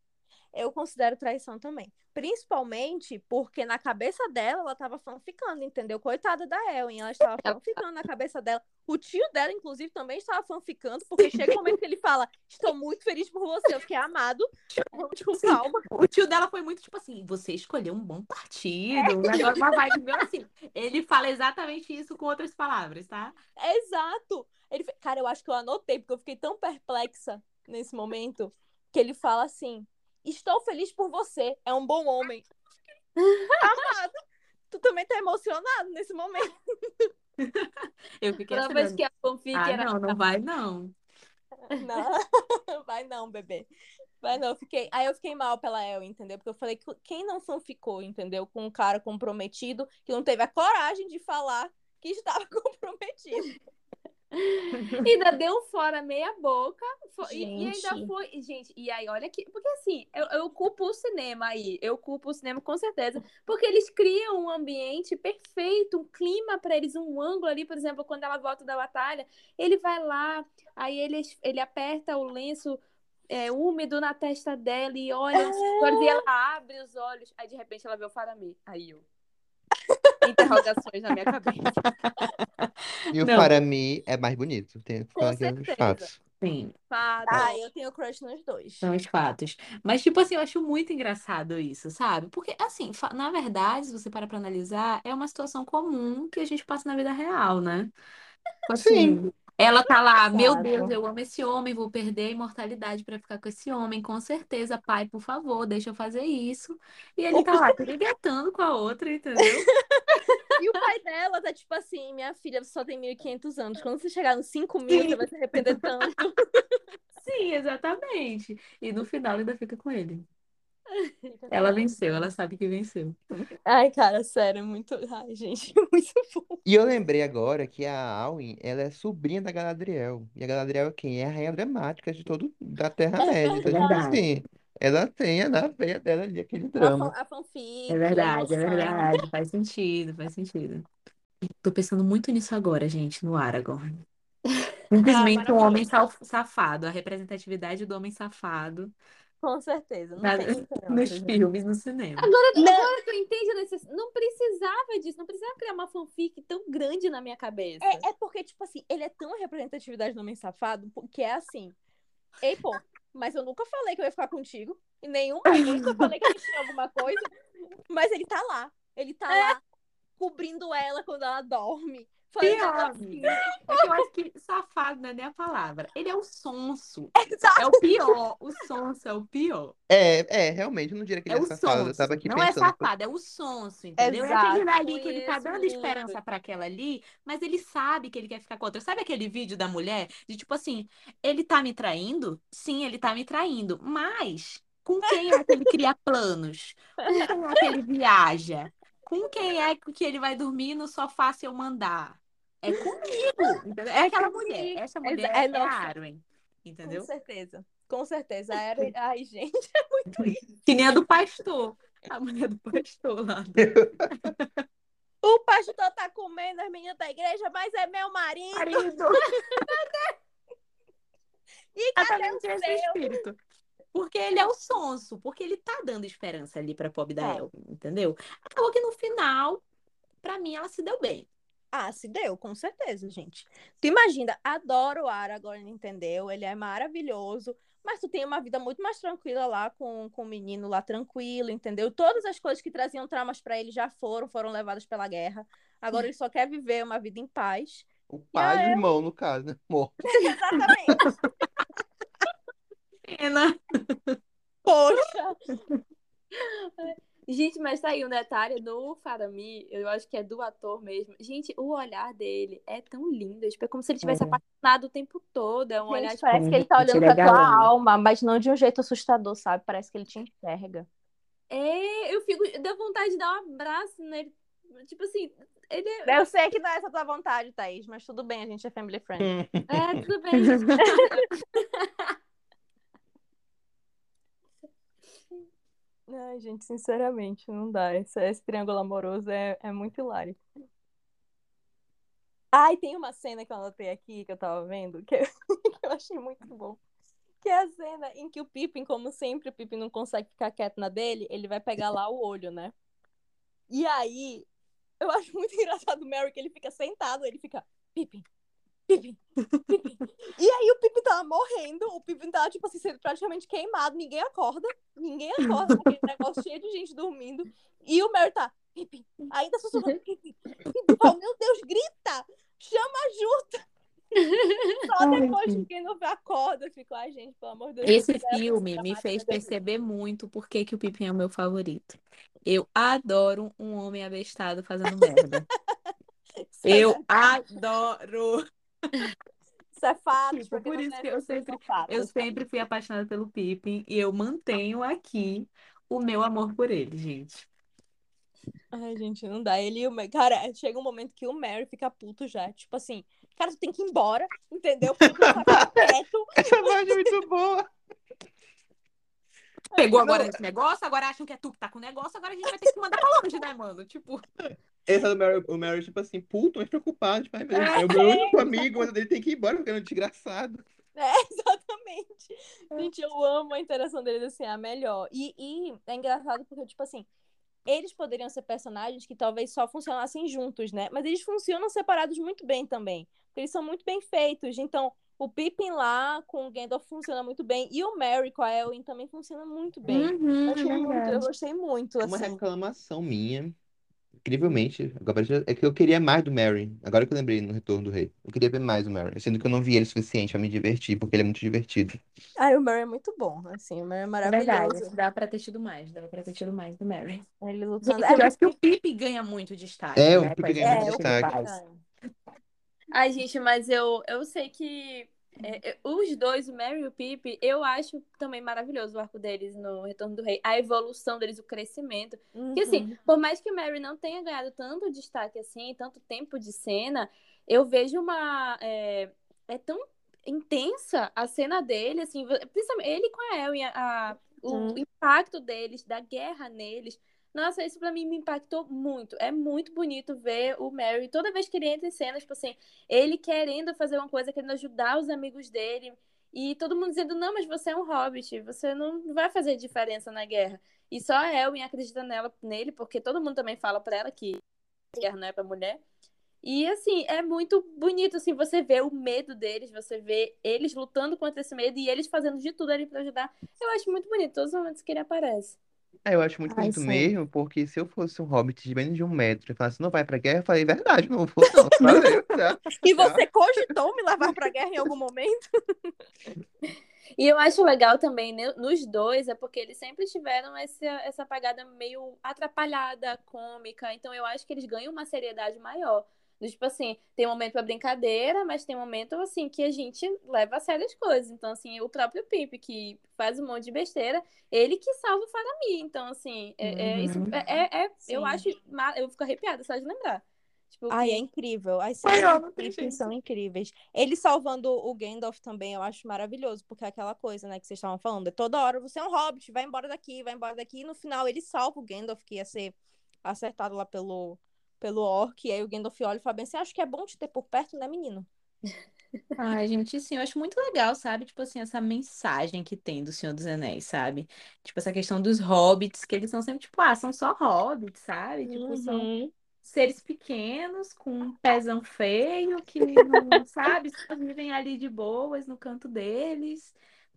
Eu considero traição também. Principalmente porque na cabeça dela ela tava fanficando, entendeu? Coitada da Ellen, ela estava fanficando na cabeça dela. O tio dela, inclusive, também estava fanficando, porque chega um momento que ele fala: Estou muito feliz por você, eu fiquei amado. Vamos com calma. O tio dela foi muito tipo assim: você escolheu um bom partido, um negócio, uma vibe meio assim. Ele fala exatamente isso com outras palavras, tá? Exato. Ele, cara, eu acho que eu anotei, porque eu fiquei tão perplexa nesse momento, que ele fala assim: Estou feliz por você, é um bom homem. Amado, tu também tá emocionado nesse momento. Eu fiquei Toda assim, vez que a fanfic ah, era. não, não vai não. Não, vai não, bebê. Vai não, fiquei. Aí eu fiquei mal pela El, entendeu? Porque eu falei que quem não fanficou, entendeu? Com um cara comprometido que não teve a coragem de falar que estava comprometido. Ainda deu fora meia boca. fo- e- ainda foi. Gente, e aí, olha que. Porque assim, eu, eu culpo o cinema aí. Eu culpo o cinema com certeza. Porque eles criam um ambiente perfeito, um clima pra eles, um ângulo ali, por exemplo, quando ela volta da batalha, ele vai lá, aí ele, ele aperta o lenço. é, úmido na testa dela e olha olhos, e ela abre os olhos. Aí de repente ela vê o Faramir. Aí eu. Interrogações na minha cabeça. E o Não. Faramir é mais bonito. Tem que Com falar aqui os certeza. fatos. Sim, Fato. Ah, eu tenho crush nos dois. são os fatos. Mas, tipo assim, eu acho muito engraçado isso, sabe? Porque, assim, fa- na verdade, se você parar pra analisar, é uma situação comum que a gente passa na vida real, né? Tipo assim, ela tá lá, meu Exato. Deus, eu amo esse homem, vou perder a imortalidade pra ficar com esse homem, com certeza, pai, por favor, deixa eu fazer isso. E ele tá lá, piriguetando com a outra, entendeu? E o pai dela tá tipo assim: minha filha, você só tem 1.500 anos. Quando você chegar nos 5 mil, você vai se arrepender tanto. Sim, exatamente. E no final ainda fica com ele. Ela venceu, ela sabe que venceu. Ai, cara, sério, é muito. Ai, gente, muito bom. E eu lembrei agora que a Alwyn, ela é sobrinha da Galadriel. E a Galadriel é quem? É a rainha dramática de todo da Terra-média. Então, tipo assim, ela tem na veia dela ali aquele drama. a fanfic, É verdade, é verdade. Faz sentido, faz sentido. Tô pensando muito nisso agora, gente, no Aragorn. Simplesmente um homem safado, a representatividade do homem safado Com certeza, não na- nos gente. filmes, no cinema. Agora, Não. agora que eu entendo, a necess- não precisava disso, não precisava criar uma fanfic tão grande na minha cabeça. É, é porque, tipo assim, ele é tão representatividade do homem safado, que é assim. Ei, pô, mas eu nunca falei que eu ia ficar contigo. Em nenhum momento eu falei que a gente tinha alguma coisa. Mas ele tá lá. Ele tá lá cobrindo ela quando ela dorme. Pior, amiga. É que eu acho que safado não é nem a palavra. Ele é o sonso. É Exato. o pior. O sonso é o pior. É, é, realmente, eu não diria que É ele é o safado. Eu sonso. tava aqui Não é pensando. safado, é o sonso, entendeu? É aquele Exato. ali que ele tá dando esperança pra aquela ali, mas ele sabe que ele quer ficar com outra. Sabe aquele vídeo da mulher? De tipo assim, ele tá me traindo? Sim, ele tá me traindo. Mas com quem é que ele cria planos? Com quem é que ele viaja? Com quem é que ele vai dormir no sofá se eu mandar? É comigo, entendeu? É aquela mulher. Essa mulher É é, nossa. a Arwen, Com entendeu? certeza. Com certeza. Era... Ai, gente, é muito isso. Que nem a do pastor. A mulher do pastor lá. O pastor tá comendo as meninas da igreja, mas é meu marido. Marido. E cadê o seu? espírito. Porque ele é o sonso, porque ele tá dando esperança ali pra pobre da Tá. Elvin, entendeu? Acabou que no final, pra mim, ela se deu bem. Ah, se deu, com certeza, gente. Tu imagina, adoro o Aragorn, entendeu? Ele é maravilhoso, mas tu tem uma vida muito mais tranquila lá com, com o menino lá tranquilo, entendeu? Todas as coisas que traziam traumas pra ele já foram, foram levadas pela guerra. Agora ele só quer viver uma vida em paz. O pai e o irmão, no caso, né? Morto. Exatamente. Pena. Poxa. Gente, mas tá aí um detalhe do Faramir, eu acho que é do ator mesmo. Gente, o olhar dele é tão lindo, tipo, é como se ele tivesse É. apaixonado o tempo todo. É um olhar, Gente, tipo, parece que ele tá olhando pra tua alma, mas não de um jeito assustador, sabe? Parece que ele te enxerga. é, eu fico, deu vontade de dar um abraço nele. Tipo assim, ele é, Eu sei que não é essa tua vontade, Thaís, mas tudo bem, a gente é family friend. é tudo bem. Ai, gente, sinceramente, não dá. Esse, esse triângulo amoroso é, é muito hilário. Ai, tem uma cena que eu anotei aqui, que eu tava vendo, que eu, que eu achei muito bom. Que é a cena em que o Pippin, como sempre, o Pippin não consegue ficar quieto na dele, ele vai pegar lá o olho, né? E aí, eu acho muito engraçado o Mary, que ele fica sentado, ele fica, Pippin, Pippin, Pippin. E aí o Pippin tava morrendo, o Pippin tava, tipo assim, sendo praticamente queimado, ninguém acorda, ninguém acorda, aquele negócio cheio de gente dormindo. E o Mary tá, Pippin, ainda sussurrando, Pippin, Pippin, fala, meu Deus, grita, chama ajuda. Só depois que quem não vê acorda, eu fico, ai, gente, pelo amor de Deus. Esse filme me fez dele." perceber muito por que o Pippin é o meu favorito. Eu adoro um homem abestado fazendo merda. É Eu adoro. Isso é fato. Tipo, porque por isso que eu sempre- fatos. Eu sempre fui apaixonada pelo Pippin e eu mantenho aqui o meu amor por ele, gente. Ai, gente, não dá. Ele o. Cara, chega um momento que o Mary fica puto já. Tipo assim, cara, tu tem que ir embora, entendeu? Porque tu ficar quieto. Essa voz é muito boa. Pegou Não, agora esse negócio, agora acham que é tu que tá com o negócio, agora a gente vai ter que mandar pra longe, né, mano? Tipo, Essa do Mary, o Mary, tipo assim, puto, mas preocupado. Tipo, Deus, é o meu único amigo, mas ele tem que ir embora porque é um desgraçado. É, exatamente. Gente, eu amo a interação deles, assim, é a melhor. E, e é engraçado porque, tipo assim, eles poderiam ser personagens que talvez só funcionassem juntos, né? Mas eles funcionam separados muito bem também. Porque eles são muito bem feitos. Então, o Pippin lá com o Gandalf funciona muito bem. E o Merry com a Elwin também funciona muito bem. uhum, Eu, achei é muito, eu gostei muito, Uma assim. reclamação minha, incrivelmente, agora é que eu queria mais do Mary. Agora que eu lembrei no Retorno do Rei. Eu queria ver mais do Mary, sendo que eu não vi ele o suficiente pra me divertir, porque ele é muito divertido. Ai, o Merry é muito bom, assim. O Merry é É maravilhoso. verdade, dá pra ter tido mais, dá pra ter tido mais do Mary. Ele lutando. Gente, eu É, acho que o Pippin ganha muito destaque, É, o né? Pippin com as ganha muito que ele destaque. Ai, gente, mas eu, eu sei que é, é, os dois, o Mary e o Pip, eu acho também maravilhoso o arco deles no Retorno do Rei. A evolução deles, o crescimento. Assim, Uhum. por mais que o Mary não tenha ganhado tanto destaque assim, tanto tempo de cena, eu vejo uma. É, é tão intensa a cena dele, assim, principalmente ele com a Ellie, a, o Hum. impacto deles, da guerra neles. Nossa, isso pra mim me impactou muito. É muito bonito ver o Mary, toda vez que ele entra em cenas, tipo assim, ele querendo fazer uma coisa, querendo ajudar os amigos dele. E todo mundo dizendo, não, mas você é um hobbit, você não vai fazer diferença na guerra. E só a Elwin acredita nela, nele, porque todo mundo também fala pra ela que a guerra não é pra mulher. E assim, é muito bonito assim, você vê o medo deles, você vê eles lutando contra esse medo e eles fazendo de tudo ali pra ajudar. Eu acho muito bonito todos os momentos que ele aparece. É, eu acho muito Ai, bonito sim. mesmo, porque se eu fosse um hobbit de menos de um metro e falasse, não vai pra guerra, eu falei, verdade, não vou não. Valeu, tá? E você cogitou me levar pra guerra em algum momento? E eu acho legal também né, nos dois, é porque eles sempre tiveram essa, essa pegada meio atrapalhada, cômica. Então eu acho que eles ganham uma seriedade maior. Do Tipo assim, tem momento pra brincadeira, mas tem momento assim que a gente leva a sério as coisas. Então, assim, o próprio Pip, que faz um monte de besteira, ele que salva o Faramir. Então, assim, é, é- isso Uhum. é, é- é- eu Sim. acho. Eu fico arrepiada só de lembrar. Tipo, Ai, é que- incrível. As cenas são incríveis. Ele salvando o Gandalf também, eu acho maravilhoso, porque é aquela coisa, né, que vocês estavam falando. É toda hora você é um hobbit, vai embora daqui, vai embora daqui. E no final ele salva o Gandalf, que ia ser acertado lá pelo, pelo orc. E aí o Gandalf olha e fala bem assim, acho que é bom te ter por perto, né, menino? Ai, gente, sim, eu acho muito legal, sabe? Tipo assim, essa mensagem que tem do Senhor dos Anéis, sabe? Tipo, essa questão dos hobbits, que eles são sempre, tipo, ah, são só hobbits, sabe? Tipo, são Uhum. seres pequenos, com um pezão feio, que não, sabe, só vivem ali de boas no canto deles.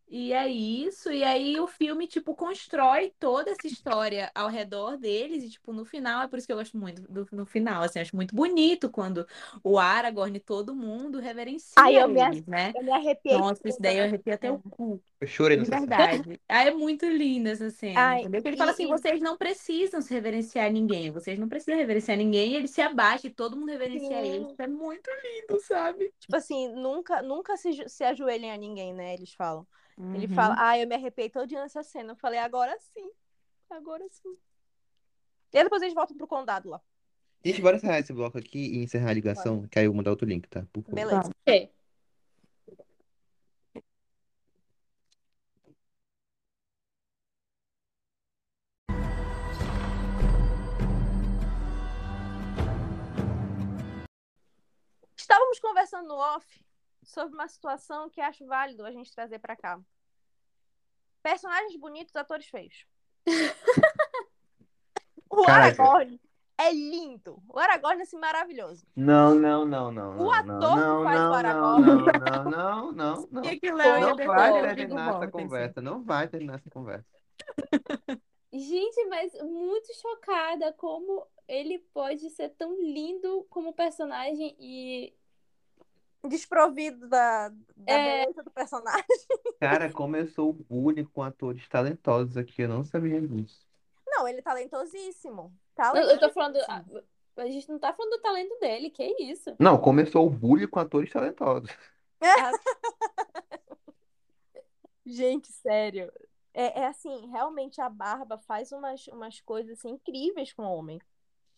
E é isso. E aí o filme, tipo, constrói toda essa história ao redor deles. E, tipo, no final, é por isso que eu gosto muito do no final, assim, acho muito bonito quando o Aragorn e todo mundo reverencia Ai, eu me, eles, né? eu me arrepiei Nossa, isso daí eu arrepio até É. o cu. Eu chorei nessa verdade. Aí é muito linda essa cena, Ai, entendeu? Porque ele fala assim: vocês não precisam se reverenciar ninguém, vocês não precisam reverenciar ninguém, e ele se abaixa e todo mundo reverencia ele. sim, Isso é muito lindo, sabe? tipo assim, nunca, nunca se, se ajoelhem a ninguém, né? Eles falam. Ele Uhum. fala, ah, eu me arrepiei todinha nessa cena. Eu falei, agora sim, agora sim. E aí depois eles voltam pro condado lá. Gente, bora encerrar esse bloco aqui e encerrar a ligação, que aí eu vou mandar outro link, tá? Por favor. Beleza. Tá. Ok. Estávamos conversando no off sobre uma situação que acho válido a gente trazer pra cá. Personagens bonitos, atores feios. o Caraca. Aragorn é lindo. O Aragorn é assim maravilhoso. Não, não, não, não, O não, ator não, que não, faz o não, não, Aragorn. não, não, não, não, E não. que o Léo Não vai o terminar essa Mortensen. conversa, não vai terminar essa conversa. Gente, mas muito chocada como ele pode ser tão lindo como personagem e Desprovido da, da É. beleza do personagem. Cara, como eu sou o único com atores talentosos aqui, eu não sabia disso. Não, ele é talentosíssimo. eu, eu tô falando, Talentosíssimo. a, gente não tá falando do talento dele, que isso? Não, sou o bully com atores talentosos. Gente, sério. É, é assim, realmente a Barba faz umas, umas coisas assim, incríveis com o homem.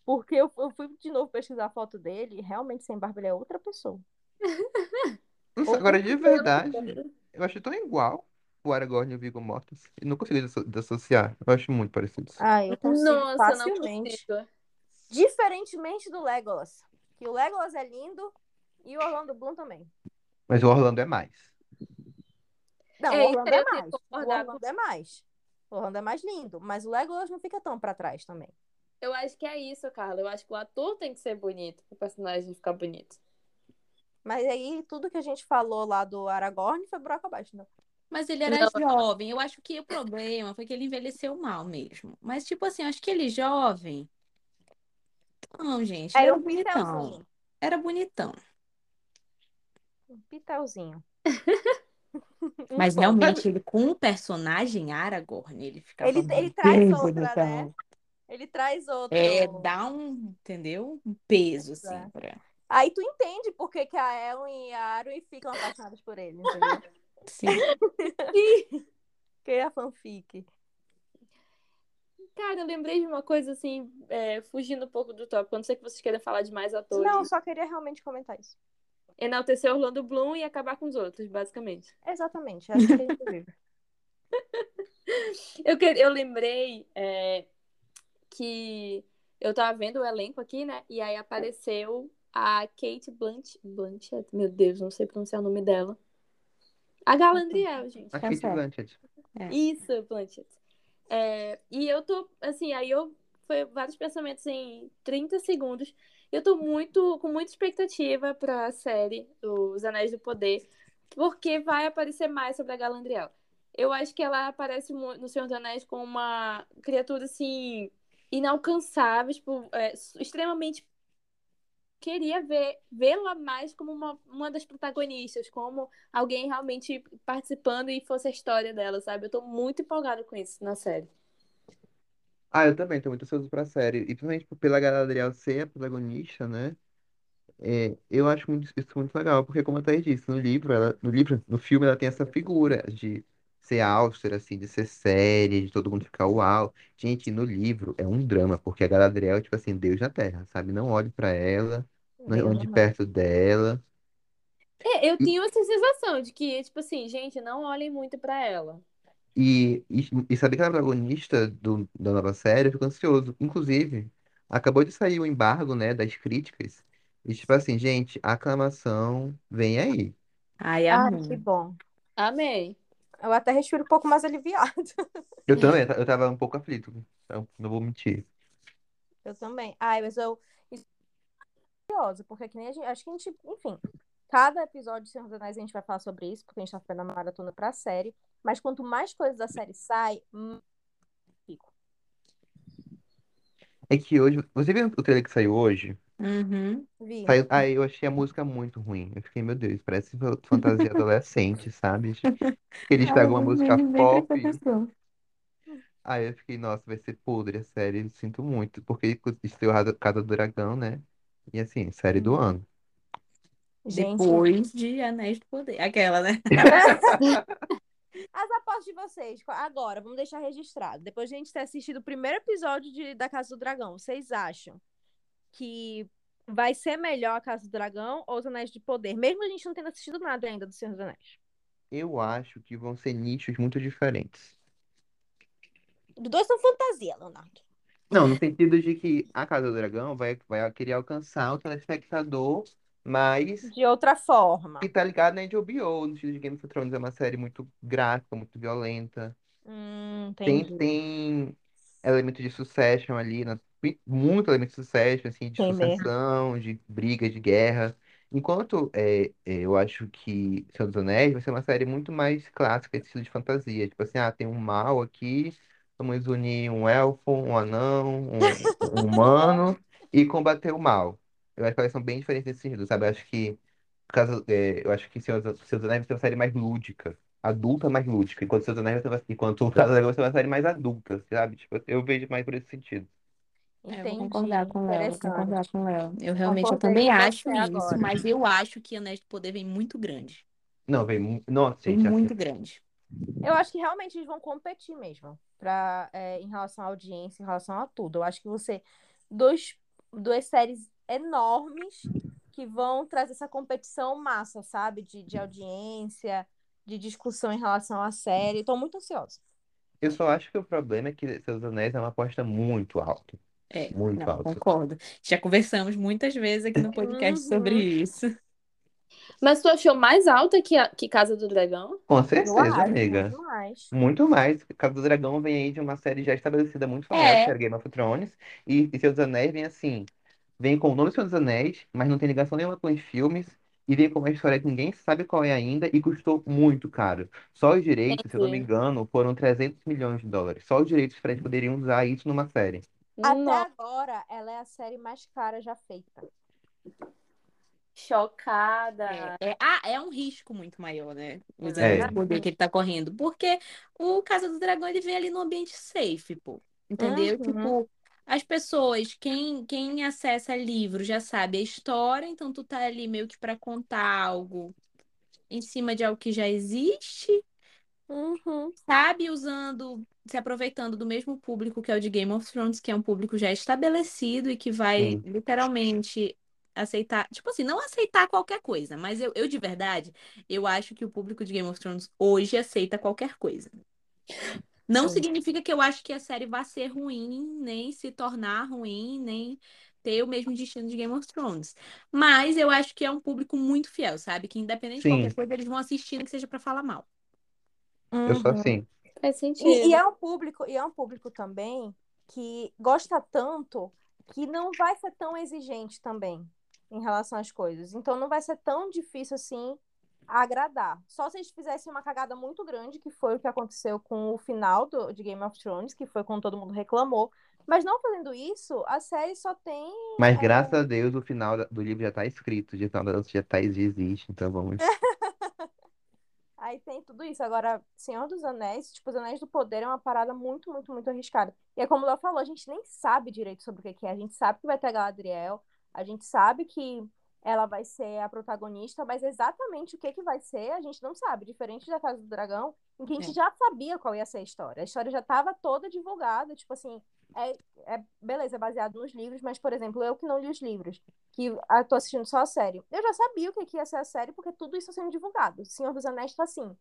Porque eu, eu fui de novo pesquisar a foto dele e realmente sem barba ele é outra pessoa. Nossa, Ou- agora, de verdade, eu achei tão igual o Aragorn e o Viggo Mortensen. E não consegui disso- dissociar. Eu acho muito parecidos. Ah, eu consigo Nossa, não facilmente. consigo. Diferentemente do Legolas. Que o Legolas é lindo e o Orlando Bloom também. Mas o Orlando é mais. Não, É, o Orlando aí é eu tenho mais. que O concordar Orlando é mais. O Orlando é mais lindo. Mas o Legolas não fica tão pra trás também. Eu acho que é isso, Carla. Eu acho que o ator tem que ser bonito pro personagem ficar bonito. Mas aí tudo que a gente falou lá do Aragorn foi buraco abaixo, né? Mas ele era jovem. Eu acho que o problema foi que ele envelheceu mal mesmo. Mas, tipo assim, eu acho que ele jovem. Não, gente, Era era um bonitão. pitelzinho. Era bonitão. Um pitelzinho. Mas realmente, ele com o personagem Aragorn, ele ficava Ele, ele bem traz outra, bonitão. né? Ele traz outro. É, dá um, entendeu? Um peso, é. assim, pra... Aí tu entende por que, que a Elwin e a Arwen ficam apaixonadas por ele, entendeu? Sim. que é a fanfic. Cara, eu lembrei de uma coisa assim, é, fugindo um pouco do tópico. Eu não sei que vocês querem falar de mais atores. Não, só queria realmente comentar isso. Enaltecer Orlando Bloom e acabar com os outros, basicamente. Exatamente, é assim que a gente vive. Eu, que- eu lembrei é, que eu tava vendo o elenco aqui, né? E aí apareceu a Kate Blanch... Blanchett. Meu Deus, não sei pronunciar o nome dela. A Galadriel, gente. A Tá Kate certo. Blanchett. Isso, Blanchett. É, e eu tô, assim, aí eu. Foi vários pensamentos em 30 segundos. Eu tô muito, com muita expectativa pra série Os Anéis do Poder, porque vai aparecer mais sobre a Galadriel. Eu acho que ela aparece no Senhor dos Anéis com uma criatura, assim, inalcançável, tipo, é, extremamente. Queria ver vê-la mais como uma, uma das protagonistas, como alguém realmente participando e fosse a história dela, sabe? Eu tô muito empolgada com isso na série. Ah, eu também tô muito ansioso pra série. E principalmente pela Galadriel ser a protagonista, né? É, eu acho muito, isso muito legal, porque como a Thaís disse, no livro, ela, no livro, no filme, ela tem essa figura de ser austera, assim, de ser séria, de todo mundo ficar uau. Gente, no livro é um drama, porque a Galadriel é, tipo assim, Deus na Terra, sabe? Não olhe pra ela, não Deus ande amado. perto dela. É, eu tinha essa sensação de que, tipo assim, gente, não olhem muito pra ela. E, e, e saber que ela é protagonista do, da nova série, eu fico ansioso. Inclusive, acabou de sair o embargo, né, das críticas. E tipo assim, gente, a aclamação vem aí. Ai, Ah, amor. que bom. Amei. Eu até respiro um pouco mais aliviado. Eu também, eu tava um pouco aflito. eu Não vou mentir. Eu também. Ai, mas eu. curiosa, porque que nem a gente. Acho que a gente. Enfim. Cada episódio de Senhor dos Anéis a gente vai falar sobre isso, porque a gente tá fazendo a maratona pra série. Mas quanto mais coisas da série sai, mais fico. É que hoje. Você viu o trailer que saiu hoje? Uhum. Vi. Saiu... Aí eu achei a música muito ruim. Eu fiquei, meu Deus, parece fa- fantasia adolescente, sabe? Que eles pegam uma música pop. Aí eu fiquei, nossa, vai ser podre a série. Sinto muito. Porque estreou Ra- Casa do Dragão, né? E assim, série do ano. Gente, Depois de Anéis do Poder. Aquela, né? as apostas de vocês, agora, vamos deixar registrado. Depois de a gente ter assistido o primeiro episódio de, da Casa do Dragão, vocês acham que vai ser melhor a Casa do Dragão ou os Anéis de Poder? Mesmo a gente não tendo assistido nada ainda do Senhor dos Anéis. Eu acho que vão ser nichos muito diferentes. Os dois são fantasia, Leonardo. Não, no sentido de que a Casa do Dragão vai, vai querer alcançar o telespectador, mas De outra forma. que tá ligado na HBO, no estilo de Game of Thrones. É uma série muito gráfica, muito violenta. Hum, Tem, tem elementos de succession ali, na, muito elemento de succession, assim, de Tem mesmo. sucessão, de briga, de guerra. Enquanto é, é, eu acho que Senhor dos Anéis vai ser uma série muito mais clássica, esse estilo de fantasia. Tipo assim, ah, tem um mal aqui, vamos unir um elfo, um anão, um, um humano e combater o mal. Eu acho que elas são bem diferentes nesse sentido, sabe? Eu acho que, caso, é, eu acho que Senhor dos Senhor dos Anéis vai ser uma série mais lúdica adulta mais lúdica, enquanto Senhor dos Anéis vai ser- enquanto o Casa do Dragão vai ser uma série mais adulta, sabe? Tipo, eu vejo mais por esse sentido. É, eu vou Entendi. concordar com o Léo, concordar com o Léo. Eu realmente eu também acho isso, agora. mas eu acho que Anéis do Poder vem muito grande. Não, vem Nossa, Vem gente, assim, muito grande. Eu acho que realmente eles vão competir mesmo, pra, é, em relação à audiência, em relação a tudo. Eu acho que você. Dois, duas séries enormes que vão trazer essa competição massa, sabe? De, de audiência, de discussão em relação à série. Estou muito ansiosa. eu só acho que o problema é que dos Anéis é uma aposta muito alta. É, Muito não, alto. concordo. Já conversamos muitas vezes aqui no podcast Uhum. sobre isso. Mas tu achou mais alta que, a, que Casa do Dragão? Com certeza, acho, amiga. muito mais. Muito mais. Casa do Dragão vem aí de uma série já estabelecida muito famosa, É. que era Game of Thrones. E, e dos Anéis vem assim. Vem com o nome Senhor dos Anéis, mas não tem ligação nenhuma com os filmes. E vem com uma história que ninguém sabe qual é ainda e custou muito caro. Só os direitos, se eu não me Entendi. engano, foram 300 milhões de dólares. Só os direitos para eles poderiam usar isso numa série. Até Nossa, agora, ela é a série mais cara já feita. chocada. É, é, ah, é um risco muito maior, né? Os É. Poder que ele tá correndo. Porque o Casa do Dragão, ele vem ali no ambiente safe, pô. Entendeu? Uhum. Tipo, as pessoas, quem, quem acessa livro já sabe a história, então tu tá ali meio que pra contar algo em cima de algo que já existe, Uhum. sabe? Usando, se aproveitando do mesmo público que é o de Game of Thrones, que é um público já estabelecido e que vai Sim. literalmente aceitar, tipo assim, não aceitar qualquer coisa, mas eu, eu de verdade, eu acho que o público de Game of Thrones hoje aceita qualquer coisa. Não Sim. significa que eu acho que a série vai ser ruim, nem se tornar ruim, nem ter o mesmo destino de Game of Thrones. Mas eu acho que é um público muito fiel, sabe? Que independente de Sim. qualquer coisa, eles vão assistir, nem que seja pra falar mal. Eu sou Uhum. assim. Faz sentido. E, e é um público, e é um público também que gosta tanto que não vai ser tão exigente também em relação às coisas. Então não vai ser tão difícil assim agradar. Só se eles fizessem uma cagada muito grande, que foi o que aconteceu com o final do, de Game of Thrones, que foi quando todo mundo reclamou. Mas não fazendo isso, a série só tem. Mas é, graças a Deus o final do livro já tá escrito, de final já tá, já existe, então vamos. Aí tem tudo isso. Agora, Senhor dos Anéis, tipo, os Anéis do Poder é uma parada muito, muito, muito arriscada. E é como o Léo falou, a gente nem sabe direito sobre o que é. A gente sabe que vai ter a Galadriel, a gente sabe que ela vai ser a protagonista, mas exatamente o que que vai ser, a gente não sabe. Diferente da Casa do Dragão, em que a gente É. já sabia qual ia ser a história. A história já estava toda divulgada, tipo assim, é, é beleza, é baseado nos livros, mas, por exemplo, eu que não li os livros, que ah, tô assistindo só a série, eu já sabia o que que ia ser a série, porque tudo isso tá sendo divulgado. Senhor dos Anéis tá assim.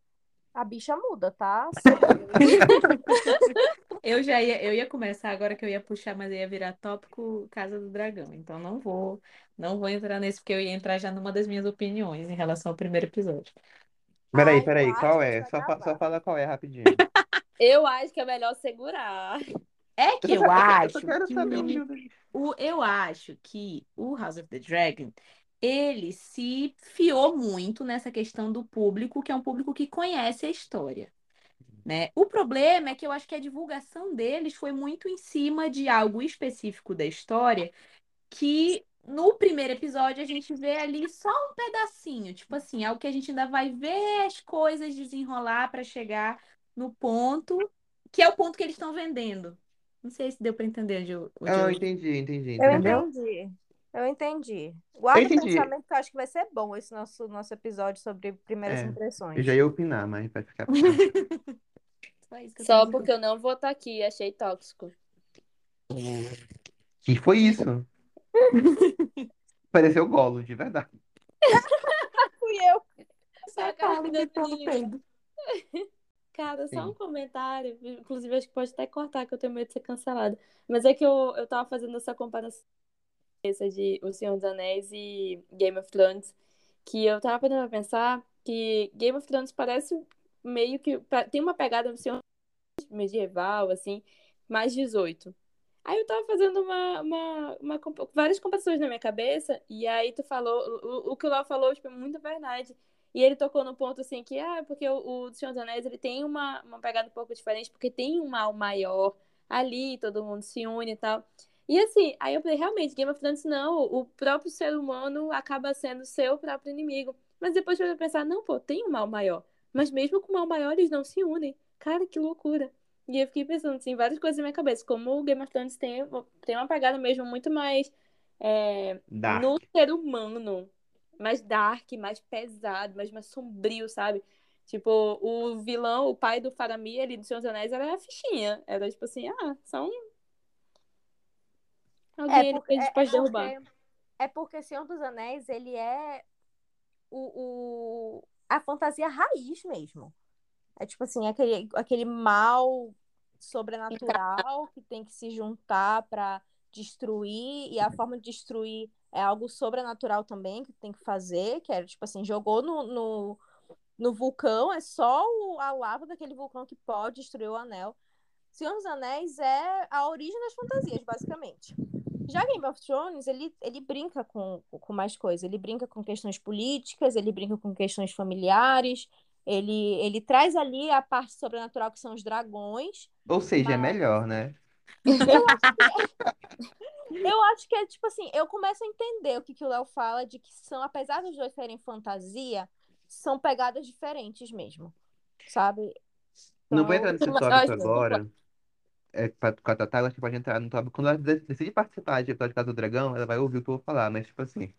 A bicha muda, tá? Eu já ia, eu ia começar agora que eu ia puxar, mas ia virar tópico Casa do Dragão. Então não vou, não vou entrar nesse porque eu ia entrar já numa das minhas opiniões em relação ao primeiro episódio. Peraí, peraí, qual é? Só, fa- só fala qual é rapidinho. Eu acho que é melhor segurar. É que Eu eu acho quero que saber o o, eu acho que o House of the Dragon ele se fiou muito nessa questão do público, que é um público que conhece a história. Né? O problema é que eu acho que a divulgação deles foi muito em cima de algo específico da história que no primeiro episódio a gente vê ali só um pedacinho, tipo assim, algo que a gente ainda vai ver as coisas desenrolar para chegar no ponto que é o ponto que eles estão vendendo. Não sei se deu para entender onde eu, onde Ah, eu- entendi, entendi, Eu entendi. entendi. Eu entendi. Guarda Eu o entendi. pensamento que eu acho que vai ser bom esse nosso, nosso episódio sobre primeiras É, impressões. Eu já ia opinar, mas vai ficar. Só Só porque eu não vou estar aqui, achei tóxico. Que foi isso? Pareceu golo, de verdade. Fui eu. dizer. a cara do. Pedro. Cara, só Sim. um comentário. Inclusive, acho que pode até cortar, que eu tenho medo de ser cancelada. Mas é que eu, eu tava fazendo essa comparação de O Senhor dos Anéis e Game of Thrones. Que eu tava pra pensar que Game of Thrones parece meio que. Tem uma pegada no Senhor medieval, assim, mais 18. Aí eu tava fazendo uma, uma, uma várias comparações na minha cabeça, e aí tu falou, o, o que o Léo falou, tipo, é muito verdade. E ele tocou no ponto assim que, ah, porque o, o Senhor dos Anéis ele tem uma, uma pegada um pouco diferente, porque tem um mal maior ali, todo mundo se une e tal. E assim, aí eu falei, realmente, Game of Thrones não, o próprio ser humano acaba sendo seu próprio inimigo. Mas depois eu pensar, não, pô, tem um mal maior. Mas mesmo com o mal maior, eles não se unem. Cara, que loucura. E eu fiquei pensando assim, várias coisas na minha cabeça, como o Game of Thrones tem, tem uma pegada mesmo muito mais é, no ser humano, mais dark, mais pesado, mais, mais sombrio, sabe? Tipo, o vilão, o pai do Faramir ali do Senhor dos Anéis era a fichinha. Era tipo assim, ah, são alguém ali por- que a gente pode derrubar. porque, é porque Senhor dos Anéis, ele é o, o- a fantasia raiz mesmo. É tipo assim, aquele, aquele mal sobrenatural que tem que se juntar para destruir, e a forma de destruir é algo sobrenatural também que tem que fazer, que é tipo assim, jogou no, no, no vulcão, é só o- a lava daquele vulcão que pode destruir o anel. Senhor dos Anéis é a origem das fantasias, basicamente. Já Game of Thrones, ele, ele brinca com, com mais coisas. Ele brinca com questões políticas, ele brinca com questões familiares, ele, ele traz ali a parte sobrenatural que são os dragões. Ou seja, é Mas- melhor, né? Eu acho que é tipo assim, eu começo a entender o que, que o Léo fala de que são, apesar dos dois serem fantasia, são pegadas diferentes mesmo. Sabe? Não vou Então, entrar nesse tópico agora. É, com a Tatá, ela acho que pode entrar no tópico. Quando ela de- decide participar de episódio de Casa do Dragão, ela vai ouvir o que eu vou falar, mas tipo assim.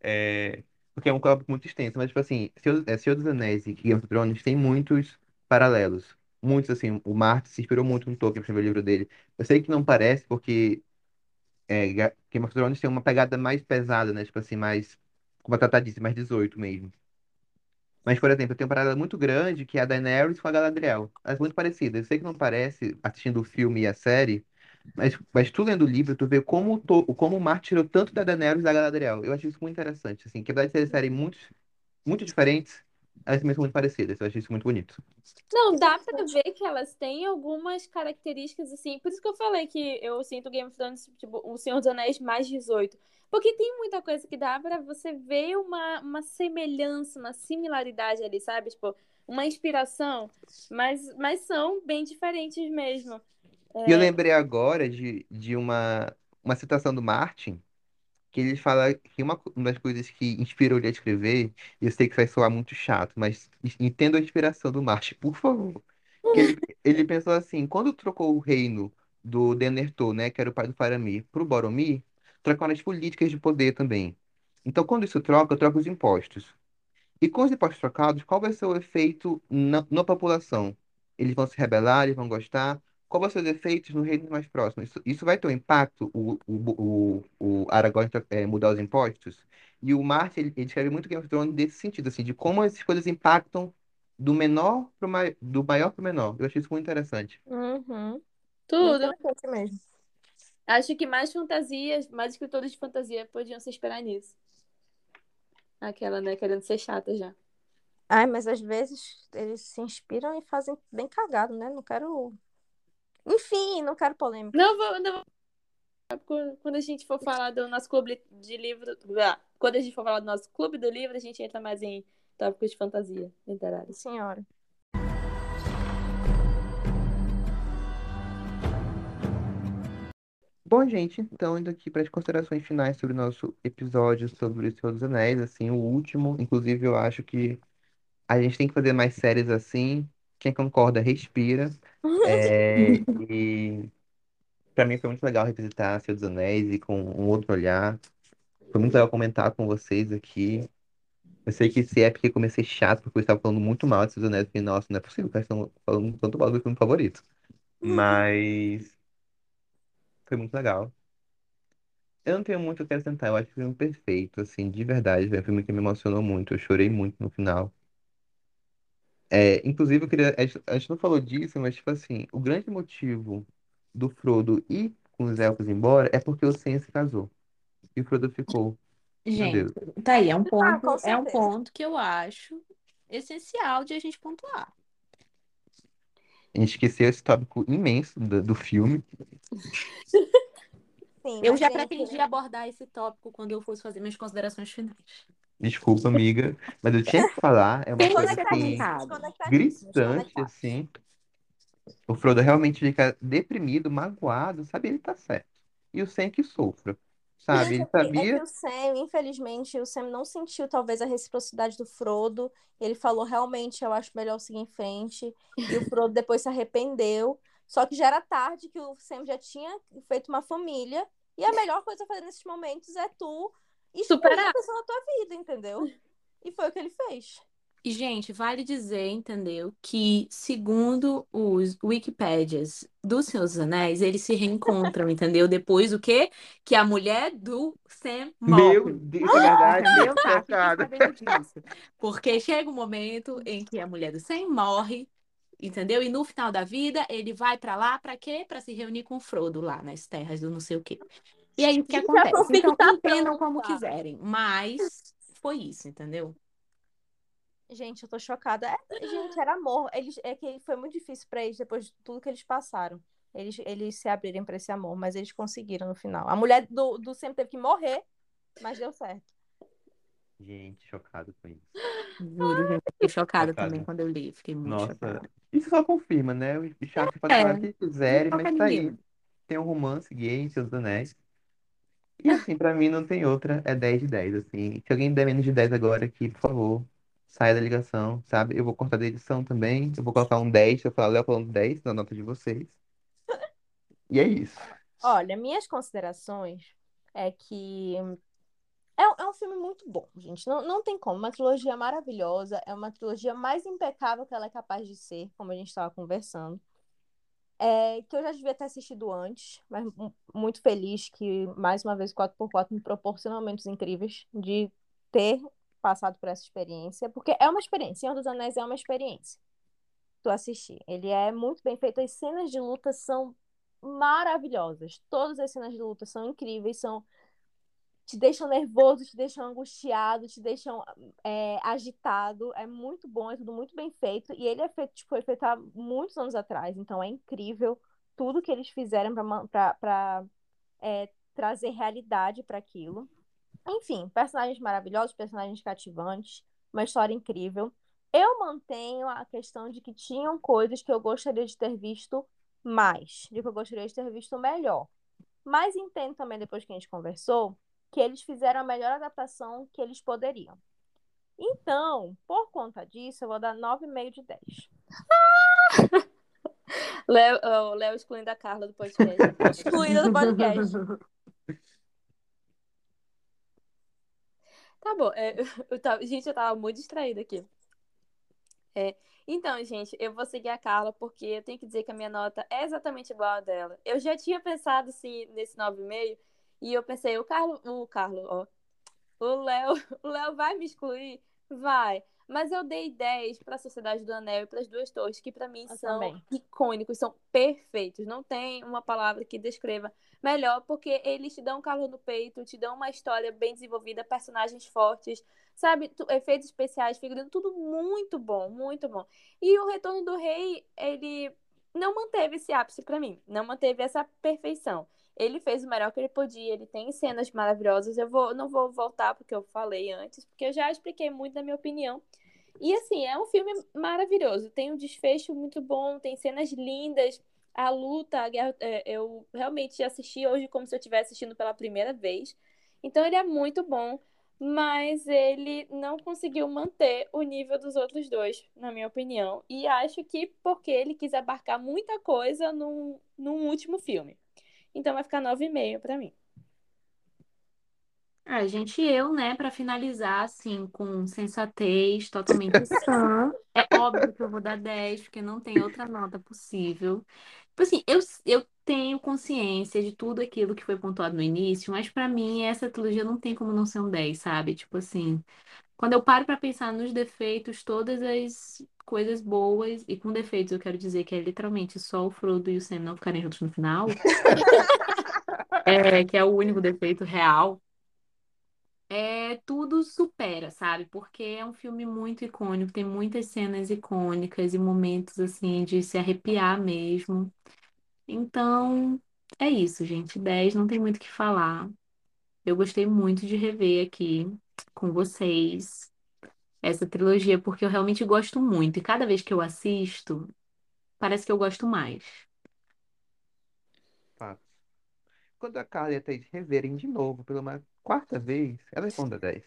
É... Porque é um tópico muito extenso, mas tipo assim, Senhor, é, Senhor dos Anéis e Game of Thrones tem muitos paralelos. Muitos, assim, o Martin se inspirou muito no Tolkien, no primeiro livro dele. Eu sei que não parece, porque é, Ga- Game of Thrones tem uma pegada mais pesada, né? Tipo assim, mais, como a Tatá disse, mais 18 mesmo. Mas, por exemplo, tem uma parada muito grande que é a Daenerys com a Galadriel. Elas são muito parecidas. Eu sei que não parece assistindo o filme e a série, mas, mas tu lendo o livro, tu vê como, to- como o Martin tirou tanto da Daenerys e da Galadriel. Eu acho isso muito interessante, assim, que apesar de serem séries muito, muito diferentes, elas também são muito parecidas. Eu acho isso muito bonito. Não, dá pra ver que elas têm algumas características assim. Por isso que eu falei que eu sinto Game of Thrones, tipo, o Senhor dos Anéis mais 18. Porque tem muita coisa que dá pra você ver uma, uma semelhança, uma similaridade ali, sabe? Tipo, uma inspiração. Mas, mas são bem diferentes mesmo. E eu lembrei agora de, de uma, uma citação do Martin, que ele fala que uma, co- uma das coisas que inspirou ele a escrever, e eu sei que vai soar muito chato, mas en- entenda a inspiração do Martin, por favor. Que ele, ele pensou assim, quando trocou o reino do Denethor, né, que era o pai do Faramir, para o Boromir, trocaram as políticas de poder também. Então, quando isso troca, troca os impostos. E com os impostos trocados, qual vai ser o efeito na, na população? Eles vão se rebelar, eles vão gostar? Ser os efeitos no reino mais próximo? Isso, isso vai ter um impacto, o, o, o, o Aragorn eh, mudar os impostos? E o Martin, ele, ele escreve muito Game of Thrones desse sentido, assim, de como essas coisas impactam do menor pro mai, do maior para o menor. Eu achei isso muito interessante. Uhum. Tudo. Interessante mesmo. Acho que mais fantasias, mais escritores de fantasia podiam se esperar nisso. Aquela, né, querendo ser chata já. Ai, mas às vezes eles se inspiram e fazem bem cagado, né? Não quero. Enfim, não quero polêmica. Não vou, não vou. Quando a gente for falar do nosso clube de livro. ah, Quando a gente for falar do nosso clube do livro, a gente entra mais em tópicos de fantasia literária. Senhora. Bom, gente, então indo aqui para as considerações finais sobre o nosso episódio sobre o Senhor dos Anéis, assim, o último. Inclusive, eu acho que a gente tem que fazer mais séries assim. Quem concorda, respira. É, e para mim foi muito legal revisitar Senhor dos Anéis e com um outro olhar. Foi muito legal comentar com vocês aqui. Eu sei que esse é porque comecei chato, porque eu estava falando muito mal de Senhor dos Anéis. Eu fiquei, nossa, não é possível que eles estão falando tanto mal do meu filme favorito. Mas foi muito legal. Eu não tenho muito o que acrescentar, eu acho que foi um perfeito, assim, de verdade. Foi um filme que me emocionou muito, eu chorei muito no final. É, inclusive, eu queria. A gente, a gente não falou disso, mas, tipo assim, o grande motivo do Frodo ir com os elfos embora é porque o Sam se casou. E o Frodo ficou. Meu Gente, Deus. tá aí, é um Ah, com ponto, é um certeza. ponto que eu acho essencial de a gente pontuar. A gente esqueceu esse tópico imenso do, do filme. Sim, Eu mas, já gente, pretendia abordar esse tópico quando eu fosse fazer minhas considerações finais. Desculpa, amiga, mas eu tinha que falar. É uma Tem coisa assim, gritante, assim. O Frodo realmente fica deprimido, magoado, sabe? Ele tá certo. E o Sam que sofra, sabe? Ele é é sabia. que o Sam, infelizmente, o Sam não sentiu talvez a reciprocidade do Frodo. Ele falou, realmente, eu acho melhor seguir em frente. E o Frodo depois se arrependeu. Só que já era tarde, que o Sam já tinha feito uma família. E a melhor coisa a fazer nesses momentos é tu excluir Superar. a pessoa da tua vida, entendeu? E foi o que ele fez. E, gente, vale dizer, entendeu, que segundo os Wikipédias do Senhor dos Anéis, eles se reencontram, entendeu? Depois o quê? Que a mulher do Sam Meu morre. Deus, é verdade. Chocada. sabendo disso. Porque chega um momento em que a mulher do Sam morre, entendeu? E no final da vida, ele vai pra lá pra quê? Pra se reunir com o Frodo lá nas terras do não sei o quê. E aí o que acontece? Então, tá entendam como quiserem, mas foi isso, entendeu? Gente, eu tô chocada. É, gente, era amor. Eles, é que foi muito difícil pra eles, depois de tudo que eles passaram. Eles, eles se abrirem pra esse amor, mas eles conseguiram no final. A mulher do, do Sam teve que morrer, mas deu certo. Gente, chocado com isso. Juro, gente, fiquei chocada também quando eu li. Fiquei muito Nossa, chocada. isso só confirma, né? Os chatos podem falar o que quiserem, mas tá aí. Tem um romance gay em Seus Anéis. E assim, pra mim não tem outra, é 10 de 10, assim. Se alguém der menos de 10 agora aqui, por favor, saia da ligação, sabe? Eu vou cortar da edição também. Eu vou colocar um 10, se eu falar Léo falando 10 na nota de vocês. E é isso. Olha, minhas considerações é que é, é um filme muito bom, gente. Não, não tem como. Uma trilogia maravilhosa. É uma trilogia mais impecável que ela é capaz de ser, como a gente estava conversando. É, que eu já devia ter assistido antes, mas mu- muito feliz que, mais uma vez, o 4x4 me proporciona momentos incríveis de ter passado por essa experiência, porque é uma experiência. Senhor dos Anéis é uma experiência. Tu assistir. Ele é muito bem feito. As cenas de luta são maravilhosas. Todas as cenas de luta são incríveis, são te deixam nervoso, te deixam angustiado, te deixam é, agitado. É muito bom, é tudo muito bem feito. E ele é feito, tipo, foi feito há muitos anos atrás, então é incrível tudo que eles fizeram para é, trazer realidade para aquilo. Enfim, personagens maravilhosos, personagens cativantes, uma história incrível. Eu mantenho a questão de que tinham coisas que eu gostaria de ter visto mais, de que eu gostaria de ter visto melhor. Mas entendo também, depois que a gente conversou, que eles fizeram a melhor adaptação que eles poderiam. Então, por conta disso, eu vou dar 9,5 de 10. Léo, o Léo excluindo a Carla do podcast. Excluída do podcast. Tá bom. é, eu tava- gente, eu tava muito distraída aqui. É, então, gente, eu vou seguir a Carla porque eu tenho que dizer que a minha nota é exatamente igual a dela. Eu já tinha pensado assim nesse 9,5 e eu pensei, o Carlo, o Carlo, ó, o Léo, o Léo vai me excluir? Vai. Mas eu dei 10 pra Sociedade do Anel e pras Duas Torres, que pra mim Eu são também. icônicos, são perfeitos. Não tem uma palavra que descreva melhor, porque eles te dão calor no peito, te dão uma história bem desenvolvida, personagens fortes, sabe? Efeitos especiais, figurino, tudo muito bom, muito bom. E o Retorno do Rei, ele não manteve esse ápice pra mim, não manteve essa perfeição. Ele fez o melhor que ele podia, ele tem cenas maravilhosas. Eu vou, não vou voltar porque eu falei antes, porque eu já expliquei muito da minha opinião. E assim, é um filme maravilhoso. Tem um desfecho muito bom, tem cenas lindas. A luta, a guerra, é, eu realmente assisti hoje como se eu estivesse assistindo pela primeira vez. Então ele é muito bom, mas ele não conseguiu manter o nível dos outros dois, na minha opinião. E acho que porque ele quis abarcar muita coisa num, num último filme. Então vai ficar 9,5 pra mim. Ah, gente, eu, né, pra finalizar, assim, com sensatez, totalmente sã. É óbvio que eu vou dar 10, porque não tem outra nota possível. Tipo assim, eu, eu tenho consciência de tudo aquilo que foi pontuado no início, mas pra mim essa trilogia não tem como não ser um 10, sabe? Tipo assim, quando eu paro pra pensar nos defeitos, todas as coisas boas, e com defeitos eu quero dizer que é literalmente só o Frodo e o Sam não ficarem juntos no final, é, que é o único defeito real. É, tudo supera, sabe? Porque é um filme muito icônico, tem muitas cenas icônicas e momentos assim de se arrepiar mesmo. Então, é isso, gente. 10 não tem muito o que falar. Eu gostei muito de rever aqui com vocês essa trilogia, porque eu realmente gosto muito. E cada vez que eu assisto, parece que eu gosto mais. Fato. Quando a Carla e a Thaís reverem de novo pela uma quarta vez, elas vão dar 10.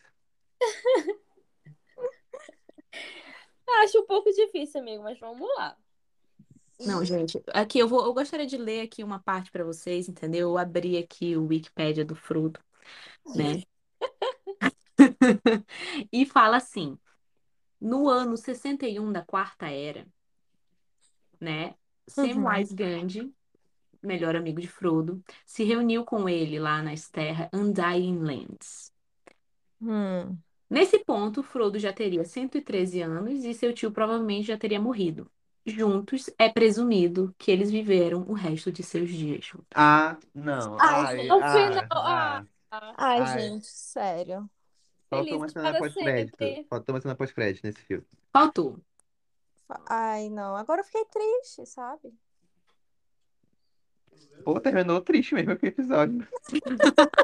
Acho um pouco difícil, amigo, mas vamos lá. Não, gente, aqui eu vou, eu gostaria de ler aqui uma parte para vocês, entendeu? Eu abri aqui o Wikipédia do Frodo, né? E fala assim: no ano 61 da Quarta Era, né? Samwise Gamgee, melhor amigo de Frodo, se reuniu com ele lá nas terras Undying Lands. Hum. Nesse ponto, Frodo já teria 113 anos e seu tio provavelmente já teria morrido. Juntos, é presumido que eles viveram o resto de seus dias. Ah, não. Ai, Ai, ah, ah, Ai, Ai. gente, sério. Faltou uma cena pós-crédito. Faltou uma cena pós-crédito nesse filme. Faltou. Fa- Ai, não. Agora eu fiquei triste, sabe? Pô, terminou triste mesmo aquele episódio.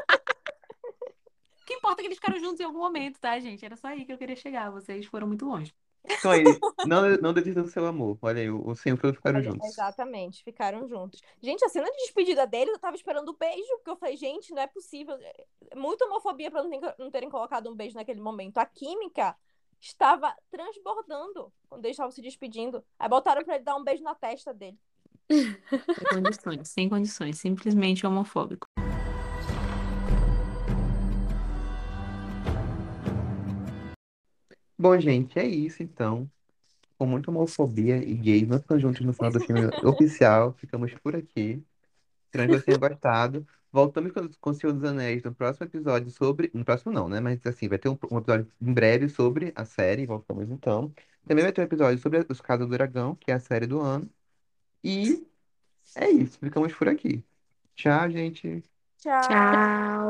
O que importa é que eles ficaram juntos em algum momento, tá, gente? Era só aí que eu queria chegar. Vocês foram muito longe. Então aí, não, não desista do seu amor. Olha aí, o, e Frodo ficaram Olha, juntos. Exatamente, ficaram juntos. Gente, a cena de despedida dele, eu tava esperando o beijo, porque eu falei, gente, não é possível. É Muita homofobia pra não, ter- não terem colocado um beijo naquele momento. A química estava transbordando quando eles estavam se despedindo. Aí botaram pra ele dar um beijo na testa dele. Sem condições, sem condições. Simplesmente homofóbico. Bom, gente, é isso então. Com muita homofobia e gays não ficam juntos no final do filme oficial. Ficamos por aqui. Espero que vocês tenham gostado. Voltamos com, com o Senhor dos Anéis no próximo episódio sobre. No próximo não, né? Mas assim, vai ter um, um episódio em breve sobre a série. Voltamos então. Também vai ter um episódio sobre Os Casos do Dragão, que é a série do ano. E é isso. Ficamos por aqui. Tchau, gente. Tchau. Tchau.